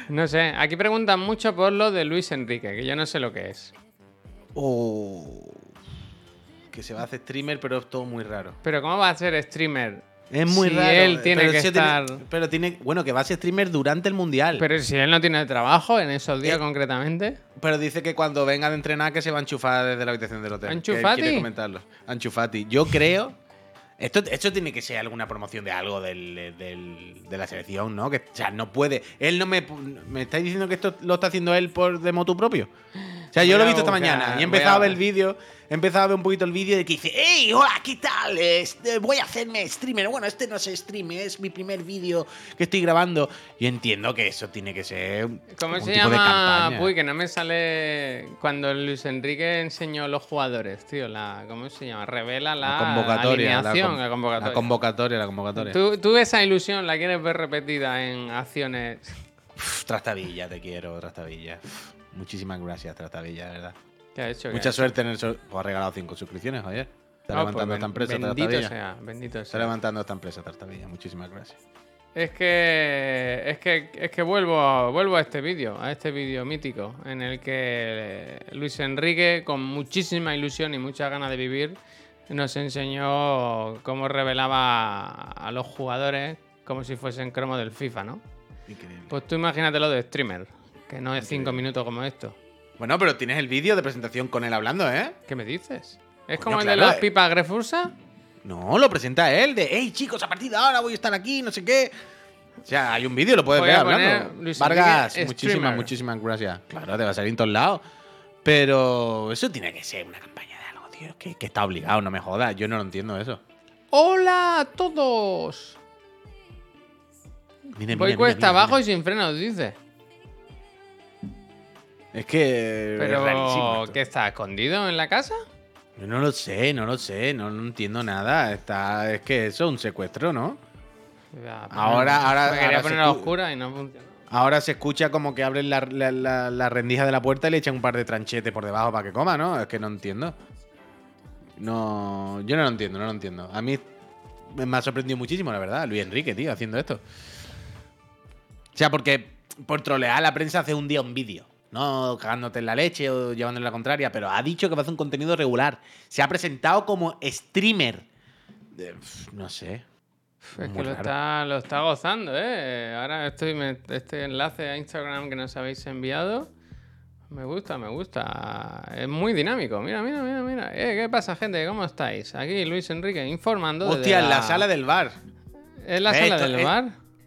No sé, aquí preguntan mucho por lo de Luis Enrique, que yo no sé lo que es. Oh, que se va a hacer streamer, pero es todo muy raro. Pero ¿cómo va a ser streamer? Es muy si raro. él tiene pero que estar... pero tiene. Bueno, que va a ser streamer durante el mundial. Pero, Pero si él no tiene trabajo en esos días Eh, concretamente. dice que cuando venga de entrenar que se va a enchufar desde la habitación del hotel. ¿Anchu que él Fati? Quiere comentarlo. Anchufati. Yo creo. Esto, esto tiene que ser alguna promoción de algo del- del- de la selección, ¿no? Que, o sea, no puede. Él no me. ¿Me estáis diciendo que esto lo está haciendo él por de motu propio? Sea, yo lo he a visto esta mañana y he empezado a a ver el vídeo. He empezado a ver un poquito el vídeo de que dice, ¡Hey, hola, ¿qué tal? Este, voy a hacerme streamer. Bueno, este no es stream, es mi primer vídeo que estoy grabando. Yo entiendo que eso tiene que ser. ¿Cómo un se tipo llama? Uy, que no me sale cuando Luis Enrique enseñó los jugadores, tío. La, ¿Cómo se llama? Revela la, la convocatoria. alineación, con- la convocatoria. La convocatoria, la convocatoria. ¿Tú, tú esa ilusión la quieres ver repetida en acciones. Uf, Trastavilla, te quiero, Trastavilla. Uf, Muchísimas gracias, Trastavilla, de verdad. ¿Qué ha hecho? ¿Qué Mucha suerte en el. sor- Pues ha regalado cinco suscripciones, Javier. Está Ah, pues levantando ben- esta empresa, Bendito sea, bendito Está sea. levantando esta empresa, Tartavilla. Muchísimas gracias. Es que es que es que vuelvo a, vuelvo a este vídeo, a este vídeo mítico en el que Luis Enrique con muchísima ilusión y muchas ganas de vivir nos enseñó cómo revelaba a los jugadores como si fuesen cromo del FIFA, ¿no? Increíble. Pues tú imagínatelo de streamer, que no es cinco minutos como esto. Bueno, pero tienes el vídeo de presentación con él hablando, ¿eh? ¿Qué me dices? ¿Es Coño, como el de claro, las eh. pipas Grefursa? No, lo presenta él, de hey chicos, a partir de ahora voy a estar aquí, no sé qué. O sea, hay un vídeo, lo puedes Voy ver a poner hablando. Luis Vargas, Enrique, muchísimas, streamer. muchísimas gracias. Claro, te va a salir en todos lados. Pero eso tiene que ser una campaña de algo, tío. Que, que está obligado, no me jodas. Yo no lo entiendo eso. ¡Hola a todos! Voy cuesta abajo y sin frenos, dice. Es que. es Pero, esto. ¿qué está escondido en la casa? Yo no lo sé, no lo sé, no, no entiendo nada. Está, es que eso es un secuestro, ¿no? Ya, Ahora- ahora- Me quería ahora se poner a escu- oscura y no funcionó. Ahora se escucha como que abren la, la- la- la rendija de la puerta y le echan un par de tranchetes por debajo para que coma, ¿no? Es que no entiendo. No, yo no lo entiendo, no lo entiendo. A mí me ha sorprendido muchísimo, la verdad, Luis Enrique, tío, haciendo esto. O sea, porque por trolear la prensa hace un día un vídeo. No cagándote en la leche o llevándole la contraria, pero ha dicho que va a hacer un contenido regular. Se ha presentado como streamer. Eh, No sé. Es Muy que lo está, lo está gozando, ¿eh? Ahora estoy me- este enlace a Instagram que nos habéis enviado. Me gusta, me gusta. Es muy dinámico. Mira, mira, mira, mira. Eh, ¿Qué pasa, gente? ¿Cómo estáis? Aquí Luis Enrique informando. Hostia, en la sala del bar. ¿Es la Eh, sala esto del es- bar?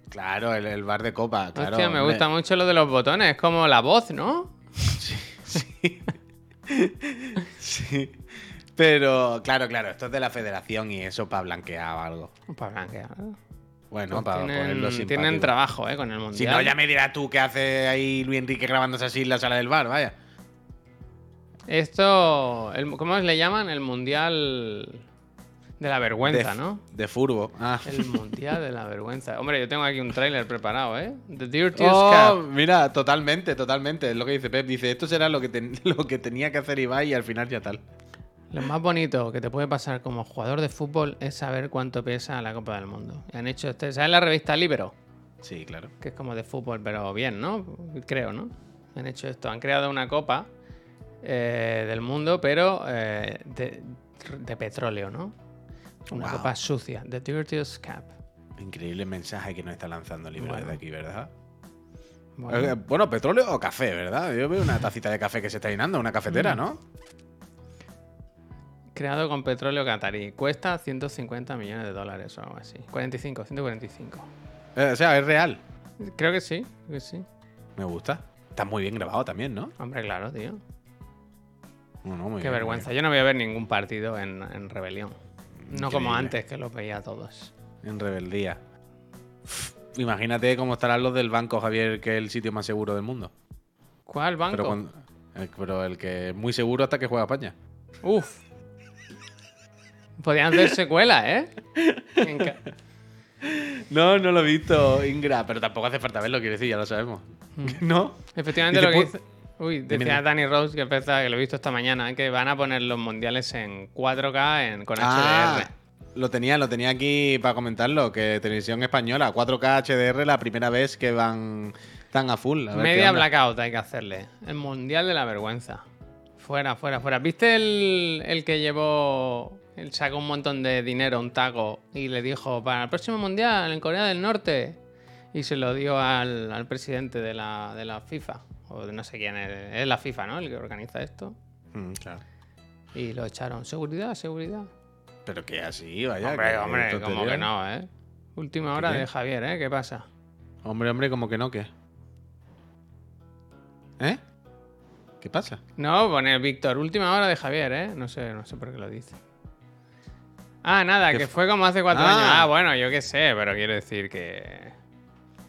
Claro, el, el bar de copa, claro. Hostia, me gusta mucho lo de los botones. Es como la voz, ¿no? Sí. *laughs* Pero, claro, claro, esto es de la federación y eso para blanquear o algo. Para blanquear. Bueno, Pues para tienen, ponerlo tienen simpático. trabajo, ¿eh? Con el Si mundial. no, ya me dirás tú qué hace ahí Luis Enrique grabándose así en la sala del bar, vaya. Esto, el- ¿cómo le llaman? El mundial de la vergüenza, de, ¿no? De furbo. Ah. El mundial de la vergüenza. Hombre, yo tengo aquí un tráiler preparado, ¿eh? The Dirtiest Oh, Cap. mira, totalmente, totalmente. Es lo que dice Pep. Dice, esto será lo que, ten- *laughs* lo que tenía que hacer Ibai y al final ya tal. Lo más bonito que te puede pasar como jugador de fútbol es saber cuánto pesa la Copa del Mundo. Y han hecho este, ¿sabes la revista Libero? Sí, claro. Que es como de fútbol, pero bien, ¿no? Creo, ¿no? Han hecho esto, han creado una copa eh, del mundo, pero eh, de, de petróleo, ¿no? Una Wow. copa sucia, The Dirtiest Cap. Increíble mensaje que nos está lanzando Libre Bueno. de aquí, ¿verdad? Bueno, Eh, Bueno, petróleo o café, ¿verdad? Yo veo una tacita de café que se está llenando, una cafetera, Mm. ¿no? creado con petróleo catarí. Cuesta 150 millones de dólares o algo así. 45, 145. Eh, o sea, es real. Creo que sí, creo que sí. Me gusta. Está muy bien grabado también, ¿no? Hombre, claro, tío. No, no, muy Qué bien, vergüenza. Yo no voy a ver ningún partido en, en rebelión. No como antes, que los veía todos. muy bien. En rebeldía. Imagínate cómo estarán los del banco, Javier, que es el sitio más seguro del mundo. ¿Cuál banco? Pero, cuando- el, pero el que es muy seguro hasta que juega España. Uf. Podían hacer secuelas, ¿eh? *laughs* No, no lo he visto, Ingra, pero tampoco hace falta verlo, quiero decir, ya lo sabemos. *laughs* ¿No? Efectivamente, lo que dice. Uy, decía. Danny Rose que, lo he visto esta mañana, que van a poner los mundiales en 4K en, con Ah, HDR. lo tenía, lo tenía aquí para comentarlo, que Televisión Española, 4K HDR, la primera vez que van tan a full. a ver qué Media blackout hay que hacerle. El mundial de la vergüenza. Fuera, fuera, fuera. ¿Viste el, el que llevó. Él sacó un montón de dinero, un taco, y le dijo: Para el próximo mundial en Corea del Norte. Y se lo dio al, al presidente de la, de la FIFA. O no sé quién es. Es la FIFA, ¿no? El que organiza esto. Mm, claro. Y lo echaron. Seguridad, seguridad. Pero que así, vaya. hombre, que hombre, tontería. como que no, ¿eh? Última hora qué? de Javier, ¿eh? ¿Qué pasa? Hombre, hombre, como que no, ¿qué? ¿Eh? ¿Qué pasa? No, pone Víctor, última hora de Javier, ¿eh? No sé, no sé por qué lo dice. Ah, nada, ¿Qué que fu- fue como hace cuatro Ah. años. Ah, bueno, yo qué sé, pero quiero decir que.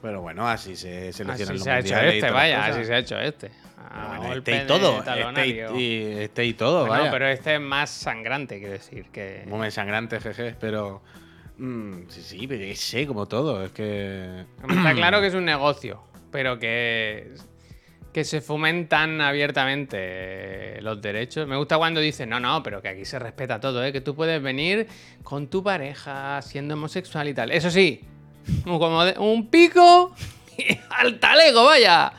Pero bueno, así se seleccionan Así los se ha hecho este, vaya, así se ha hecho este. Ah, bueno, este y todo. Este y, este y todo, Bueno, vaya. pero este es más sangrante, quiero decir. que Muy sangrante, jeje, pero. mm, sí, sí, pero yo sé, como todo. Es que. Está *clears throat* claro que es un negocio, pero que, que se fomentan abiertamente los derechos. Me gusta cuando dicen, no, no, pero que aquí se respeta todo, ¿eh? que tú puedes venir con tu pareja siendo homosexual y tal. Eso sí, *laughs* un pico y al talego, vaya.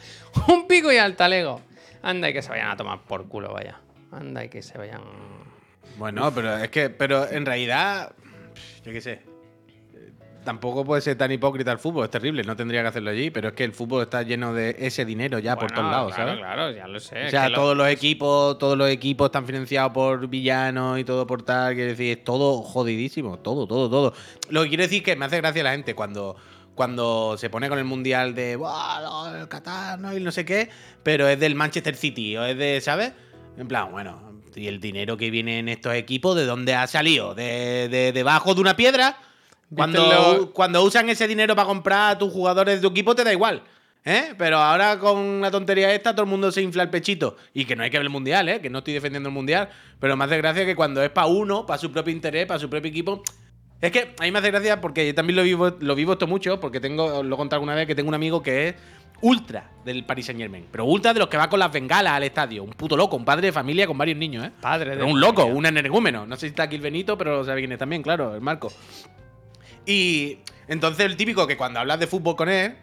Un pico y al talego. Anda y que se vayan a tomar por culo, vaya. Anda y que se vayan... Bueno, pero es que. Pero en realidad. Yo qué sé. Tampoco puede ser tan hipócrita el fútbol, es terrible, no tendría que hacerlo allí, pero es que el fútbol está lleno de ese dinero ya por todos lados, claro, ¿sabes? Claro, ya lo sé. O sea, lo- todos los equipos, todos los equipos están financiados por villanos y todo por tal, quiero decir, es todo jodidísimo, todo, todo, todo. Lo que quiero decir es que me hace gracia la gente cuando, cuando se pone con el mundial de "Buah, no, el Qatar, no, y no sé qué, pero es del Manchester City o es de, ¿sabes? En plan, bueno, y el dinero que viene en estos equipos, ¿de dónde ha salido? ¿De, de debajo de una piedra? Cuando, cuando usan ese dinero para comprar a tus jugadores de tu equipo, te da igual. ¿Eh? Pero ahora con la tontería esta, todo el mundo se infla el pechito. Y que no hay que ver el mundial, ¿eh? Que no estoy defendiendo el mundial. Pero me hace gracia que cuando es para uno, para su propio interés, para su propio equipo. Es que a mí me hace gracia porque yo también lo vivo, lo vivo esto mucho, porque tengo, os lo he contado alguna vez, que tengo un amigo que es ultra del Paris Saint Germain. Pero ultra de los que va con las bengalas al estadio. Un puto loco, un padre de familia con varios niños, ¿eh? Padre de un loco, un energúmeno. No sé si está aquí el Benito, pero sabe quién es también, claro, el Marco. Y entonces el típico que cuando hablas de fútbol con él,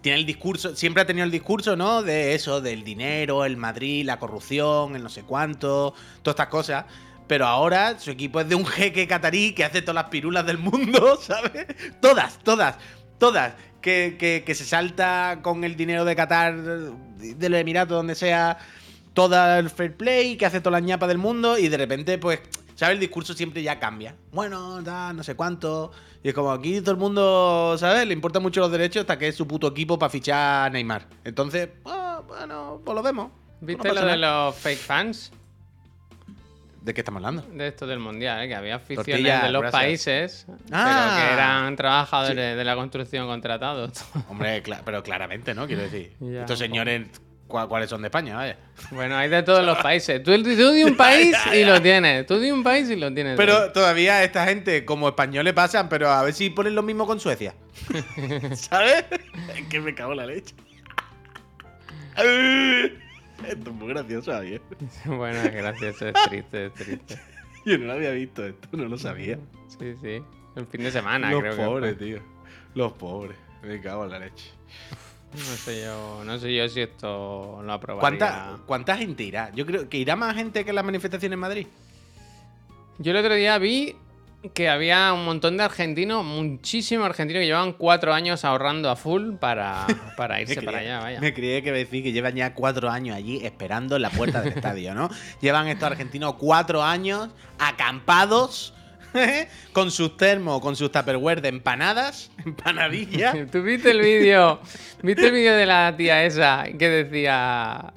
tiene el discurso, siempre ha tenido el discurso, ¿no? De eso, del dinero, el Madrid, la corrupción, el no sé cuánto, todas estas cosas. Pero ahora su equipo es de un jeque catarí que hace todas las pirulas del mundo, *laughs* ¿sabes? Todas, todas, todas. Que, que- se salta con el dinero de Qatar, de los Emiratos, donde sea, todo el fair play, que hace todas las ñapas del mundo y de repente, pues, ¿sabes? El discurso siempre ya cambia. Bueno, da, no sé cuánto. Y es como aquí todo el mundo, ¿sabes? Le importan mucho los derechos hasta que es su puto equipo para fichar a Neymar. Entonces, ah, bueno, pues lo vemos. ¿Viste No lo de los fake fans? ¿De qué estamos hablando? de esto del mundial, ¿eh? que había aficiones Tortilla, de los gracias. países, Ah. pero que eran trabajadores de la construcción contratados. Hombre, pero claramente, ¿no? Quiero decir. *laughs* Ya, Estos señores, ¿cu- ¿cuáles son de España? Vaya. bueno, hay de todos los países. Tú, tú di un *laughs* país y lo tienes. Tú di un país y lo tienes. Pero todavía esta gente, como españoles, pasan, pero a ver si ponen lo mismo con Suecia. *laughs* ¿Sabes? Es que me cago en la leche. *laughs* Esto es muy gracioso, Javier. bueno, es gracioso, es triste, es triste. Yo no lo había visto esto, no lo sabía. Sí, sí. El fin de semana, Los creo pobres, que. tío. Los pobres. Me cago en la leche. No sé yo, no sé yo si esto lo aprobaría. ¿Cuánta, ¿Cuánta gente irá? Yo creo que irá más gente que en las manifestaciones en Madrid. Yo el otro día vi que había un montón de argentinos, muchísimos argentinos que llevan cuatro años ahorrando a full para, *laughs* para irse para allá, vaya. Me creía que decir que llevan ya cuatro años allí esperando en la puerta del *laughs* estadio, ¿no? Llevan estos argentinos cuatro años acampados *laughs* con sus termos, con sus tupperware de empanadas, *laughs* empanadillas. *laughs* ¿Tú viste el vídeo? ¿Viste el vídeo de la tía esa que decía...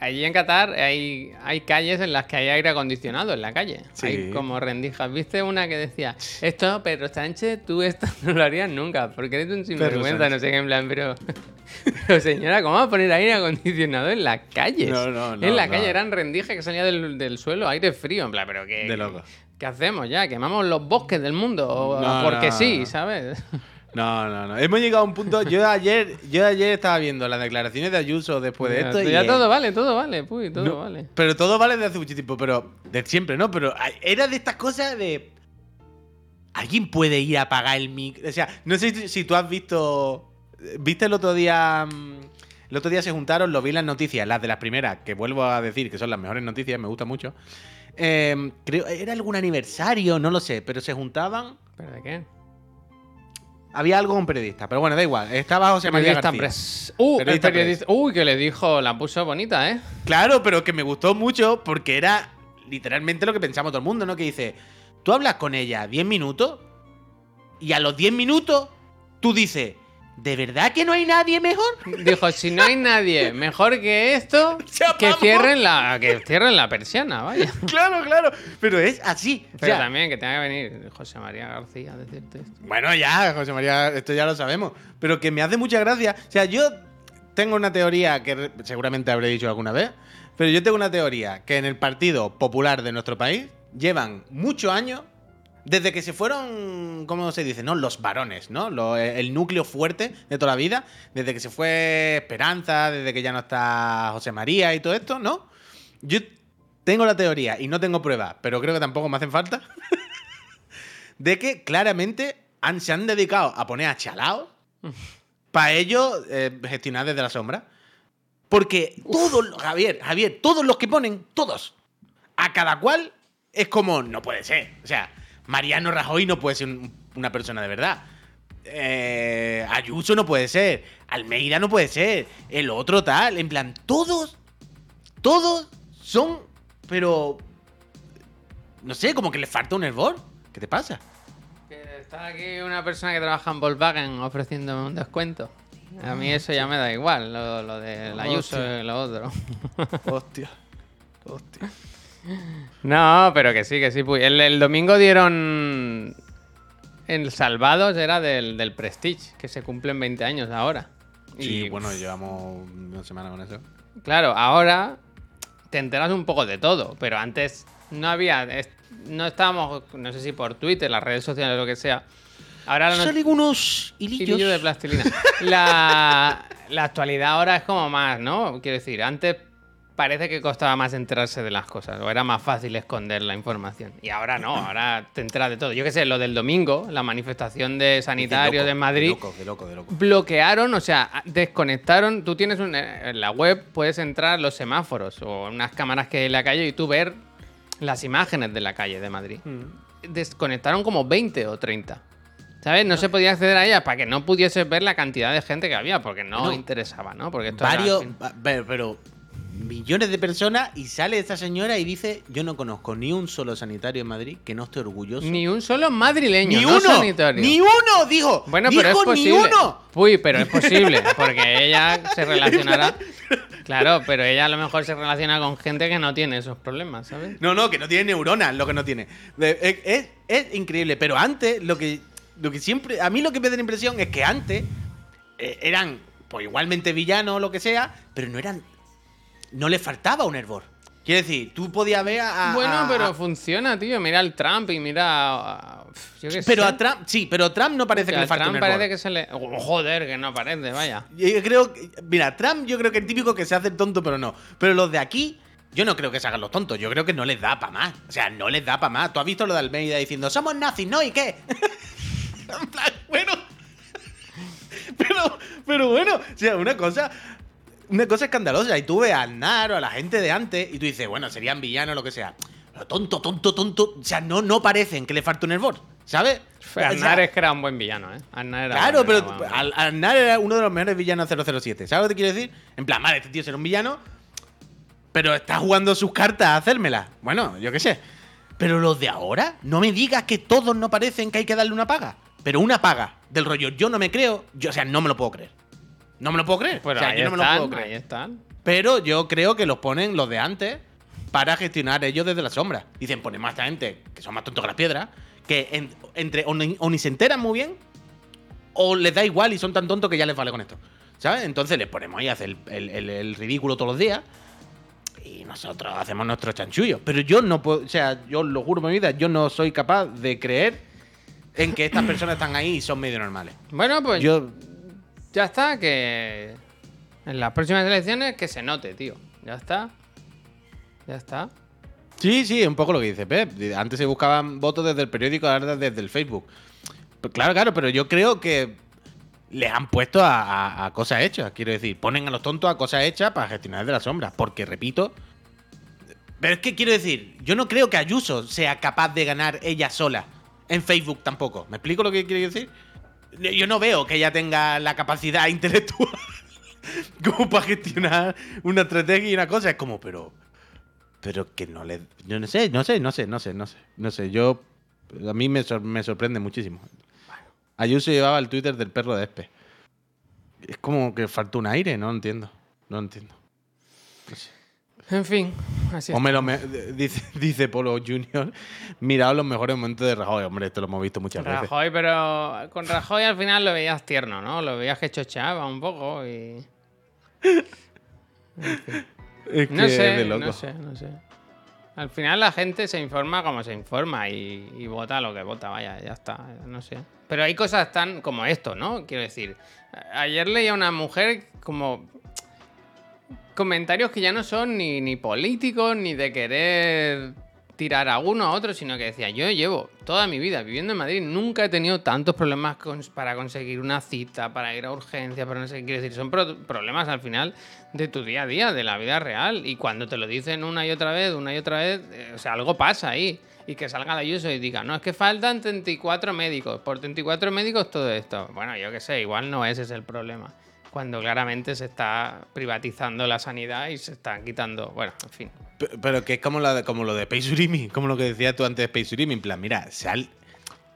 Allí en Qatar hay, hay calles en las que hay aire acondicionado en la calle. Sí. Hay como rendijas. ¿Viste una que decía, esto, Pedro Sánchez, tú esto no lo harías nunca, porque eres un sinvergüenza, no sé qué, en plan, pero... Pero señora, ¿cómo va a poner aire acondicionado en las calles? No, no, no, En la no. calle eran rendijas que salía del, del suelo, aire frío, en plan, pero ¿qué, De loco. ¿Qué hacemos ya? ¿Quemamos los bosques del mundo? No, porque no, sí. ¿sabes? No, no, no. Hemos llegado a un punto. Yo ayer, yo ayer estaba viendo las declaraciones de Ayuso después de Ya, esto. y ya eh, todo vale, todo vale, puy, todo no, vale. Pero todo vale de hace mucho tiempo, pero de siempre, ¿no? Pero era de estas cosas de. ¿Alguien puede ir a apagar el micro? O sea, no sé si- si tú has visto. ¿Viste el otro día? mm, El otro día se juntaron, lo vi en las noticias, las de las primeras, que vuelvo a decir que son las mejores noticias, me gusta mucho. Eh, creo, era algún aniversario, no lo sé, pero se juntaban. ¿Pero de qué? Había algo con periodistas, pero bueno, da igual. Estaba José María Periodista García. Uh, el Periodista periodista. Uy, que le dijo, la puso bonita, ¿eh? Claro, pero que me gustó mucho porque era literalmente lo que pensamos todo el mundo, ¿no? Que dice, tú hablas con ella 10 minutos y a los 10 minutos tú dices, ¿De verdad que no hay nadie mejor? Dijo, si no hay nadie mejor que esto, *laughs* que cierren la, que cierren la persiana, vaya. *laughs* Claro, claro. Pero es así. O Pero sea, también que tenga que venir José María García a decirte esto. Bueno, ya, José María, esto ya lo sabemos. Pero que me hace mucha gracia. O sea, yo tengo una teoría que seguramente habré dicho alguna vez. Pero yo tengo una teoría que en el Partido Popular de nuestro país llevan muchos años. Desde que se fueron, ¿cómo se dice? ¿No? Los varones, ¿no? Lo- el núcleo fuerte de toda la vida. Desde que se fue Esperanza, desde que ya no está José María y todo esto, ¿no? Yo tengo la teoría y no tengo pruebas, pero creo que tampoco me hacen falta *laughs* de que claramente han- se han dedicado a poner a chalaos para ellos eh, gestionar desde la sombra. Porque todos, los- Javier, Javier, todos los que ponen, todos, a cada cual es como, no puede ser. O sea, Mariano Rajoy no puede ser un- una persona de verdad. Eh, Ayuso no puede ser. Almeida no puede ser. El otro tal. En plan, todos, todos son, pero, no sé, como que les falta un hervor. ¿Qué te pasa? Que está aquí una persona que trabaja en Volkswagen ofreciéndome un descuento. A mí eso ya me da igual, lo, lo de la Ayuso y lo otro. Hostia. Hostia. No, pero que sí, que sí. El, el domingo dieron. El Salvados era del, del Prestige, que se cumplen 20 años ahora. Sí, Y bueno, llevamos una semana con eso. claro, ahora te enteras un poco de todo, pero antes no había. No estábamos, no sé si por Twitter, las redes sociales o lo que sea. Ahora no, Salen unos hilillos. Hilillo de plastilina. La, la actualidad ahora es como más, ¿no? Quiero decir, antes parece que costaba más enterarse de las cosas, o era más fácil esconder la información. Y ahora no, *clears throat* ahora te enteras de todo. Yo qué sé, lo del domingo, la manifestación de sanitarios de, Madrid, De loco, de loco, de loco. bloquearon, o sea, desconectaron. Tú tienes un, en la web, puedes entrar los semáforos o unas cámaras que hay en la calle y tú ver las imágenes de la calle de Madrid. Desconectaron como 20 o 30. ¿Sabes? No se podía acceder a ellas para que no pudieses ver la cantidad de gente que había, porque no, No. interesaba, ¿no? Porque esto era, Varios, va- pero, pero millones de personas y sale esta señora y dice, yo no conozco ni un solo sanitario en Madrid que no esté orgulloso. Ni un solo madrileño, Ni no uno, sanitario. ni uno, dijo. Bueno, dijo pero es posible. ni uno. Uy, pero es posible, porque ella se relacionará. Claro, pero ella a lo mejor se relaciona con gente que no tiene esos problemas, ¿sabes? No, no, que no tiene neuronas, lo que no tiene. Es, es- es increíble, pero antes lo que, lo que siempre... A mí lo que me da la impresión es que antes eh, eran pues igualmente villanos o lo que sea, pero no eran... No les faltaba un hervor. Quiero decir, tú podías ver a... Bueno, a- pero a- funciona, tío. Mira al Trump y mira. a- Yo qué pero sé. a Trump, sí, pero a Trump no parece Que que le a falte Trump un parece que se le. Oh, joder, que no parece, vaya. Yo creo mira, Trump yo creo que es típico que se hace el tonto, pero no. Pero los de aquí, yo no creo que se hagan los tontos. Yo creo que no les da para más. O sea, no les da para más. Tú has visto lo de Almeida diciendo, somos nazis, ¿no? ¿Y qué? *laughs* bueno. *laughs* pero, pero bueno, o sea, una cosa. Una cosa escandalosa. Y tú ves a Aznar o a la gente de antes y tú dices, bueno, serían villanos o lo que sea. Pero tonto, tonto, tonto. O sea, no, no parecen que le falte un hervor. ¿Sabes? Aznar es que era un buen villano, ¿eh? Aznar era Claro, pero. Al- Aznar era uno de los mejores villanos 007. ¿Sabes lo que te quiero decir? En plan, vale, este tío será un villano, pero está jugando sus cartas a hacérmela. Bueno, yo qué sé. Pero los de ahora, no me digas que todos no parecen que hay que darle una paga. Pero una paga del rollo, yo no me creo, yo, o sea, no me lo puedo creer. No me lo puedo creer. Pero o sea, ahí yo no me lo puedo creer. ahí están. Pero yo creo que los ponen los de antes para gestionar ellos desde la sombra. Dicen, ponemos a esta gente, que son más tontos que las piedras, que en- entre o ni, o ni se enteran muy bien, o les da igual y son tan tontos que ya les vale con esto. ¿Sabes? Entonces les ponemos ahí a hacer el, el- el- el ridículo todos los días. Y nosotros hacemos nuestro chanchullo. Pero yo no puedo, o sea, yo lo juro por mi vida, yo no soy capaz de creer en que estas personas están ahí y son medio normales. Bueno, pues Yo, ya está, que en las próximas elecciones que se note, tío. Ya está. Ya está. Sí, sí, un poco lo que dice Pep. Antes se buscaban votos desde el periódico, ahora desde el Facebook. Claro, claro, pero yo creo que les han puesto a, a- cosas hechas. Quiero decir, ponen a los tontos a cosas hechas para gestionar de la sombra. Porque, repito. Pero es que quiero decir, yo no creo que Ayuso sea capaz de ganar ella sola. En Facebook tampoco. ¿Me explico lo que quiero decir? Yo no veo que ella tenga la capacidad intelectual *laughs* como para gestionar una estrategia y una cosa. Es como, pero. Pero que no le. Yo no sé, no sé, no sé, no sé, no sé. No sé, yo. A mí me, sor- me sorprende muchísimo. Ayuso llevaba el Twitter del perro de Espe. Es como que falta un aire, no entiendo. No entiendo. En fin, así es. Hombre, me- dice, *laughs* dice Polo Junior, *laughs* mirad los mejores momentos de Rajoy. Hombre, esto lo hemos visto muchas veces. Rajoy, pero con Rajoy al final lo veías tierno, ¿no? Lo veías que chocheaba un poco y... *laughs* Es No que sé, es de loco. no sé, no sé. Al final la gente se informa como se informa y, y vota lo que vota, vaya, ya está, no sé. Pero hay cosas tan como esto, ¿no? Quiero decir, a- ayer leía una mujer como comentarios que ya no son ni, ni políticos ni de querer tirar a uno a otro, sino que decía, yo llevo toda mi vida viviendo en Madrid, nunca he tenido tantos problemas para conseguir una cita, para ir a urgencia, para no sé qué quiero decir, son pro- problemas al final de tu día a día, de la vida real, y cuando te lo dicen una y otra vez, una y otra vez, eh, o sea, algo pasa ahí. Y que salga la Ayuso y diga, no, es que faltan 34 médicos, por 34 médicos todo esto. Bueno, yo qué sé, igual no ese es el problema. Cuando claramente se está privatizando la sanidad y se están quitando, bueno, en fin. Pe- Pero que es como, la como lo de Space Urimi, *laughs* como lo que decías tú antes de Space Urimi. En plan, mira, sal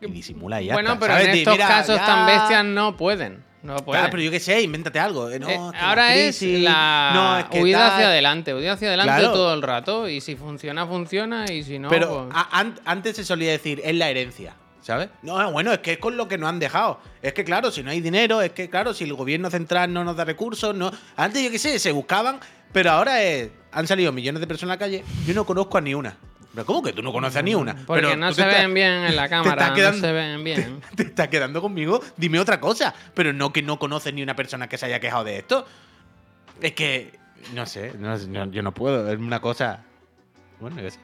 y disimula y ya bueno, está, pero ¿sabes? en estos mira, casos ya- tan bestias no pueden. No pueden. Claro, pero yo qué sé, invéntate algo. Eh, no, Eh, ahora crisis, es la no, es que huida tal. hacia adelante, huida hacia adelante Claro. todo el rato y si funciona, funciona y si no, Pero pues- a- an- antes se solía decir, es la herencia, ¿sabes? No, bueno, es que es con lo que nos han dejado. Es que, claro, si no hay dinero, es que, claro, si el gobierno central no nos da recursos, no. Antes, yo qué sé, se buscaban, pero ahora es- han salido millones de personas a la calle. Yo no conozco a ni una. ¿Pero cómo que tú no conoces a ni una? porque Pero no se estás- ven bien en la *laughs* cámara, quedando- no se ven bien. *laughs* te estás quedando conmigo, dime otra cosa. Pero no que no conoces ni una persona que se haya quejado de esto. Es que, no sé, no- no- yo no puedo. Es una cosa. Bueno, yo qué sé.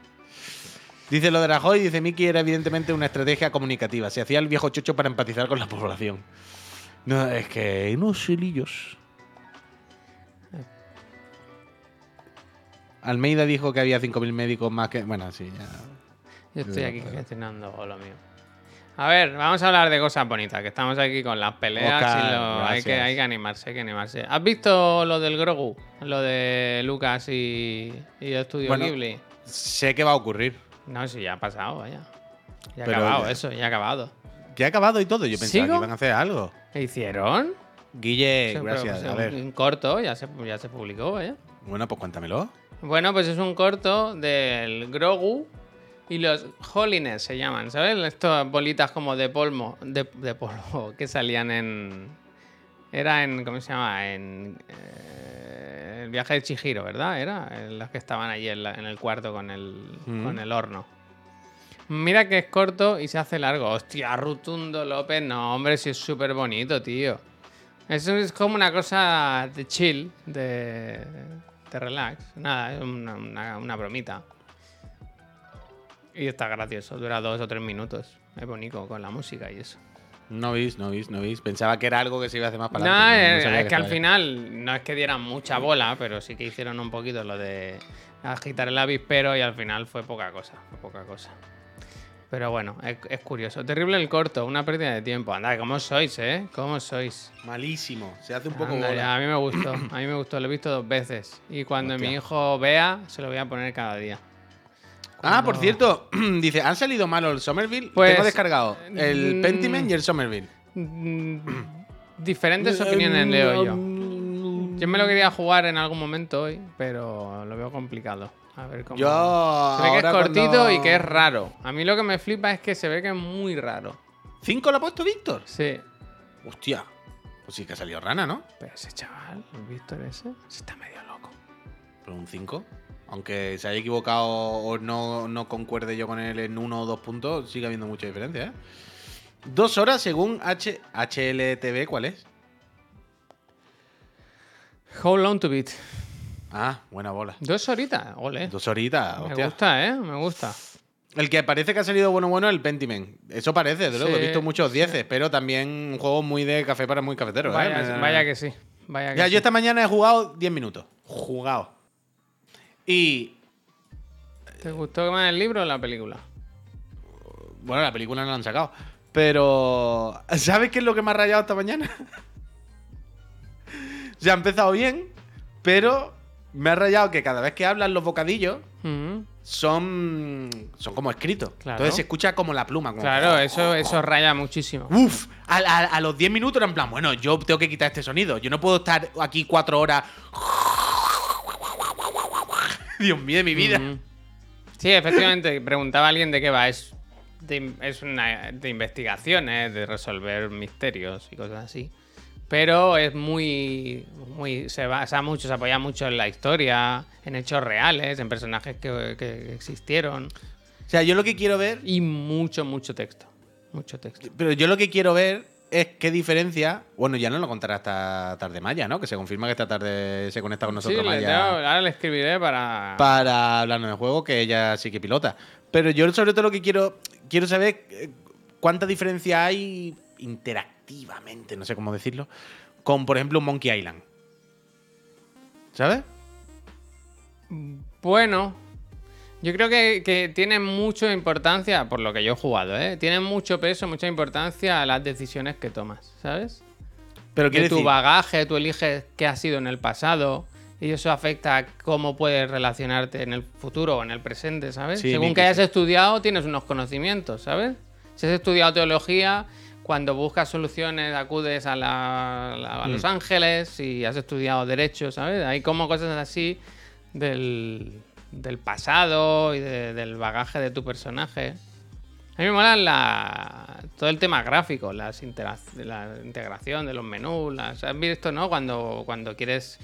Dice lo de Rajoy, dice Miki era evidentemente una estrategia comunicativa. Se hacía el viejo chocho para empatizar con la población. No, es que unos hilillos. Almeida dijo que había 5.000 médicos más que. Bueno, sí, ya. Yo estoy aquí gestionando lo mío. A ver, vamos a hablar de cosas bonitas, que estamos aquí con las peleas Oscar, y lo- hay, que, hay animarse, hay que animarse. ¿Has visto lo del Grogu? Lo de Lucas y, y Estudio Bueno. Ghibli. Sé que va a ocurrir. No, sí, ya ha pasado, vaya. Ya ha Pero acabado ya- eso, ya ha acabado. Ya ha acabado y todo. Yo pensaba ¿Sigo? que iban a hacer algo. ¿Qué hicieron? Guille, gracias. A ver. Un corto, ya se, ya se publicó, vaya. Bueno, pues cuéntamelo. Bueno, pues es un corto del Grogu y los Holiness se llaman, ¿sabes? Estas bolitas como de polvo, de, de polvo *laughs* que salían en... Era en, ¿cómo se llama? En eh, viaje de Chihiro, ¿verdad? Era en las que estaban allí en, la- en el cuarto con el, Mm. con el horno. Mira que es corto y se hace largo. Hostia, Rutundo López, no, hombre, sí es súper bonito, tío. Eso es como una cosa de chill, de, de relax. Nada, es una, una- una bromita. Y está gracioso, dura dos o tres minutos. Es bonito con la música y eso. No veis, no veis, no veis. Pensaba que era algo que se iba a hacer más para No, adelante. eh, es que al final no es que dieran mucha bola, pero sí que hicieron un poquito lo de agitar el avispero y al final fue poca cosa, fue poca cosa. Pero bueno, es, es curioso. Terrible el corto, una pérdida de tiempo. Anda, ¿cómo sois, eh? ¿Cómo sois? Malísimo. Se hace un poco Anda, bola. ya, a mí me gustó, a mí me gustó, lo he visto dos veces. Y cuando Hostia. mi hijo vea, se lo voy a poner cada día. Ah, por cierto, *clears throat* dice, ¿han salido mal el Somerville? Pues, Tengo descargado el mm, Pentiment y el Somerville. Mm, Diferentes opiniones leo yo. Yo me lo quería jugar en algún momento hoy, pero lo veo complicado. A ver cómo. Yo se ve que es cortito cuando- y que es raro. A mí lo que me flipa es que se ve que es muy raro. ¿Cinco lo ha puesto Víctor? Sí. Hostia. Pues sí que ha salido rana, ¿no? Pero ese chaval, el Víctor ese, se está medio loco. Pero un 5. Aunque se haya equivocado o no, no concuerde yo con él en uno o dos puntos, sigue habiendo mucha diferencia, ¿eh? Dos horas según H HLTV, ¿cuál es? Hold on to beat. Ah, buena bola. Dos horitas, ole. Dos horitas, me hostia. gusta, ¿eh? Me gusta. El que parece que ha salido bueno bueno es el Pentiment. Eso parece, de luego. He visto muchos dieces, pero también un juego muy de café para muy cafetero. Vaya, ¿eh? Me- vaya que sí. Vaya que Ya, sí. yo esta mañana he jugado 10 minutos. Jugado. Y. ¿Te gustó más el libro o la película? Bueno, la película no la han sacado. Pero. ¿Sabes qué es lo que me ha rayado esta mañana? *laughs* Se ha empezado bien, pero me ha rayado que cada vez que hablan los bocadillos, son, son como escritos. Claro. Entonces se escucha como la pluma. como- Claro, eso, eso raya muchísimo. Uf, a, a- a los 10 minutos era en plan, bueno, yo tengo que quitar este sonido. Yo no puedo estar aquí cuatro horas. Dios mío de mi vida. Sí, efectivamente, *laughs* preguntaba a alguien de qué va. Es, de, es una de investigaciones, de resolver misterios y cosas así. Pero es muy, muy. Se basa mucho, se apoya mucho en la historia, en hechos reales, en personajes que, que existieron. O sea, yo lo que quiero ver, Y mucho, mucho texto. Mucho texto. pero yo lo que quiero ver es qué diferencia. Bueno, ya no lo contará esta tarde Maya, ¿no? Que se confirma que esta tarde se conecta con Sí, nosotros le Maya. tengo- ahora le escribiré para. para hablarnos de juego, que ella sí que pilota. Pero yo sobre todo lo que quiero, quiero saber eh, cuánta diferencia hay interactivamente, no sé cómo decirlo, con por ejemplo un Monkey Island. ¿Sabes? Bueno, yo creo que, que tiene mucha importancia, por lo que yo he jugado, ¿eh? Tiene mucho peso, mucha importancia las decisiones que tomas, ¿sabes? Pero quiero tu decir, bagaje, tú eliges qué ha sido en el pasado. Y eso afecta a cómo puedes relacionarte en el futuro o en el presente, ¿sabes? Sí, Según que hayas sí. estudiado, tienes unos conocimientos, ¿sabes? Si has estudiado teología, cuando buscas soluciones acudes a, la- a Los Mm. Ángeles. Si has estudiado Derecho, ¿sabes? Hay como cosas así del, del pasado y de- del bagaje de tu personaje. A mí me mola la, todo el tema gráfico, las la integración de los menús. Las, ¿Has visto, no? Cuando, cuando quieres.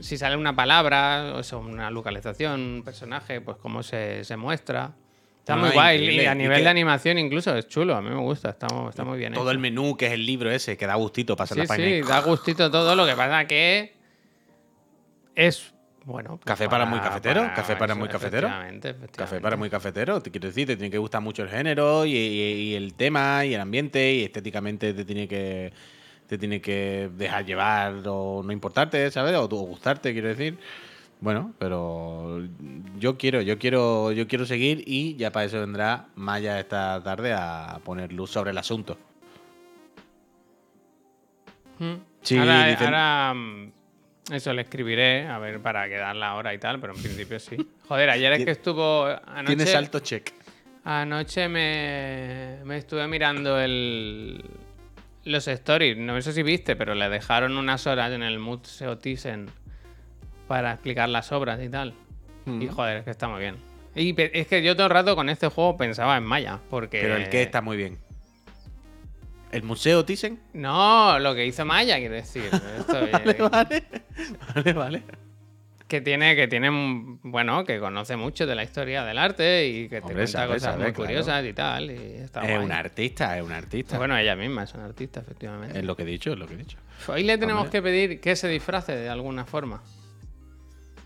Si sale una palabra, o eso, una localización, un personaje, pues cómo se, se muestra. Está No, muy guay. increíble. Y a Y nivel que- de animación, incluso es chulo. A mí me gusta. Está, está muy bien. todo hecho. el menú, que es el libro ese, que da gustito pasar Sí, la página. sí, y- da gustito todo. Lo que pasa que es. Bueno. pues Café para muy cafetero, café para muy cafetero. efectivamente, Café para muy cafetero, te quiero decir, te tiene que gustar mucho el género y, y- y el tema y el ambiente y estéticamente te tiene que te tiene que dejar llevar o no importarte, ¿sabes? O, o gustarte, quiero decir. Bueno, pero yo quiero, yo quiero, yo quiero seguir y ya para eso vendrá Maya esta tarde a poner luz sobre el asunto. Mm. Sí, ahora, dicen- ahora, mm, eso le escribiré, a ver, para quedar la hora y tal, pero en principio sí. *laughs* Joder, ayer es que estuvo. Anoche, Tiene salto check. Anoche me, me estuve mirando el, los stories. No sé si viste, pero le dejaron unas horas en el Museo Thyssen para explicar las obras y tal. Y joder, es que está muy bien. Y es que yo todo el rato con este juego pensaba en Maya, porque... Pero el que está muy bien. ¿El museo Thyssen? No, lo que hizo Maya, quiero decir. *laughs* Esto, Vale, vale. Vale, vale. que tiene, que tiene, bueno, que conoce mucho de la historia del arte y que te Hombre, cuenta sabe, cosas sabe, muy claro. curiosas y tal. Y está Es un artista, es un artista. Bueno, ella misma es una artista, efectivamente. Es lo que he dicho, es lo que he dicho. Hoy le tenemos Hombre. que pedir que se disfrace de alguna forma.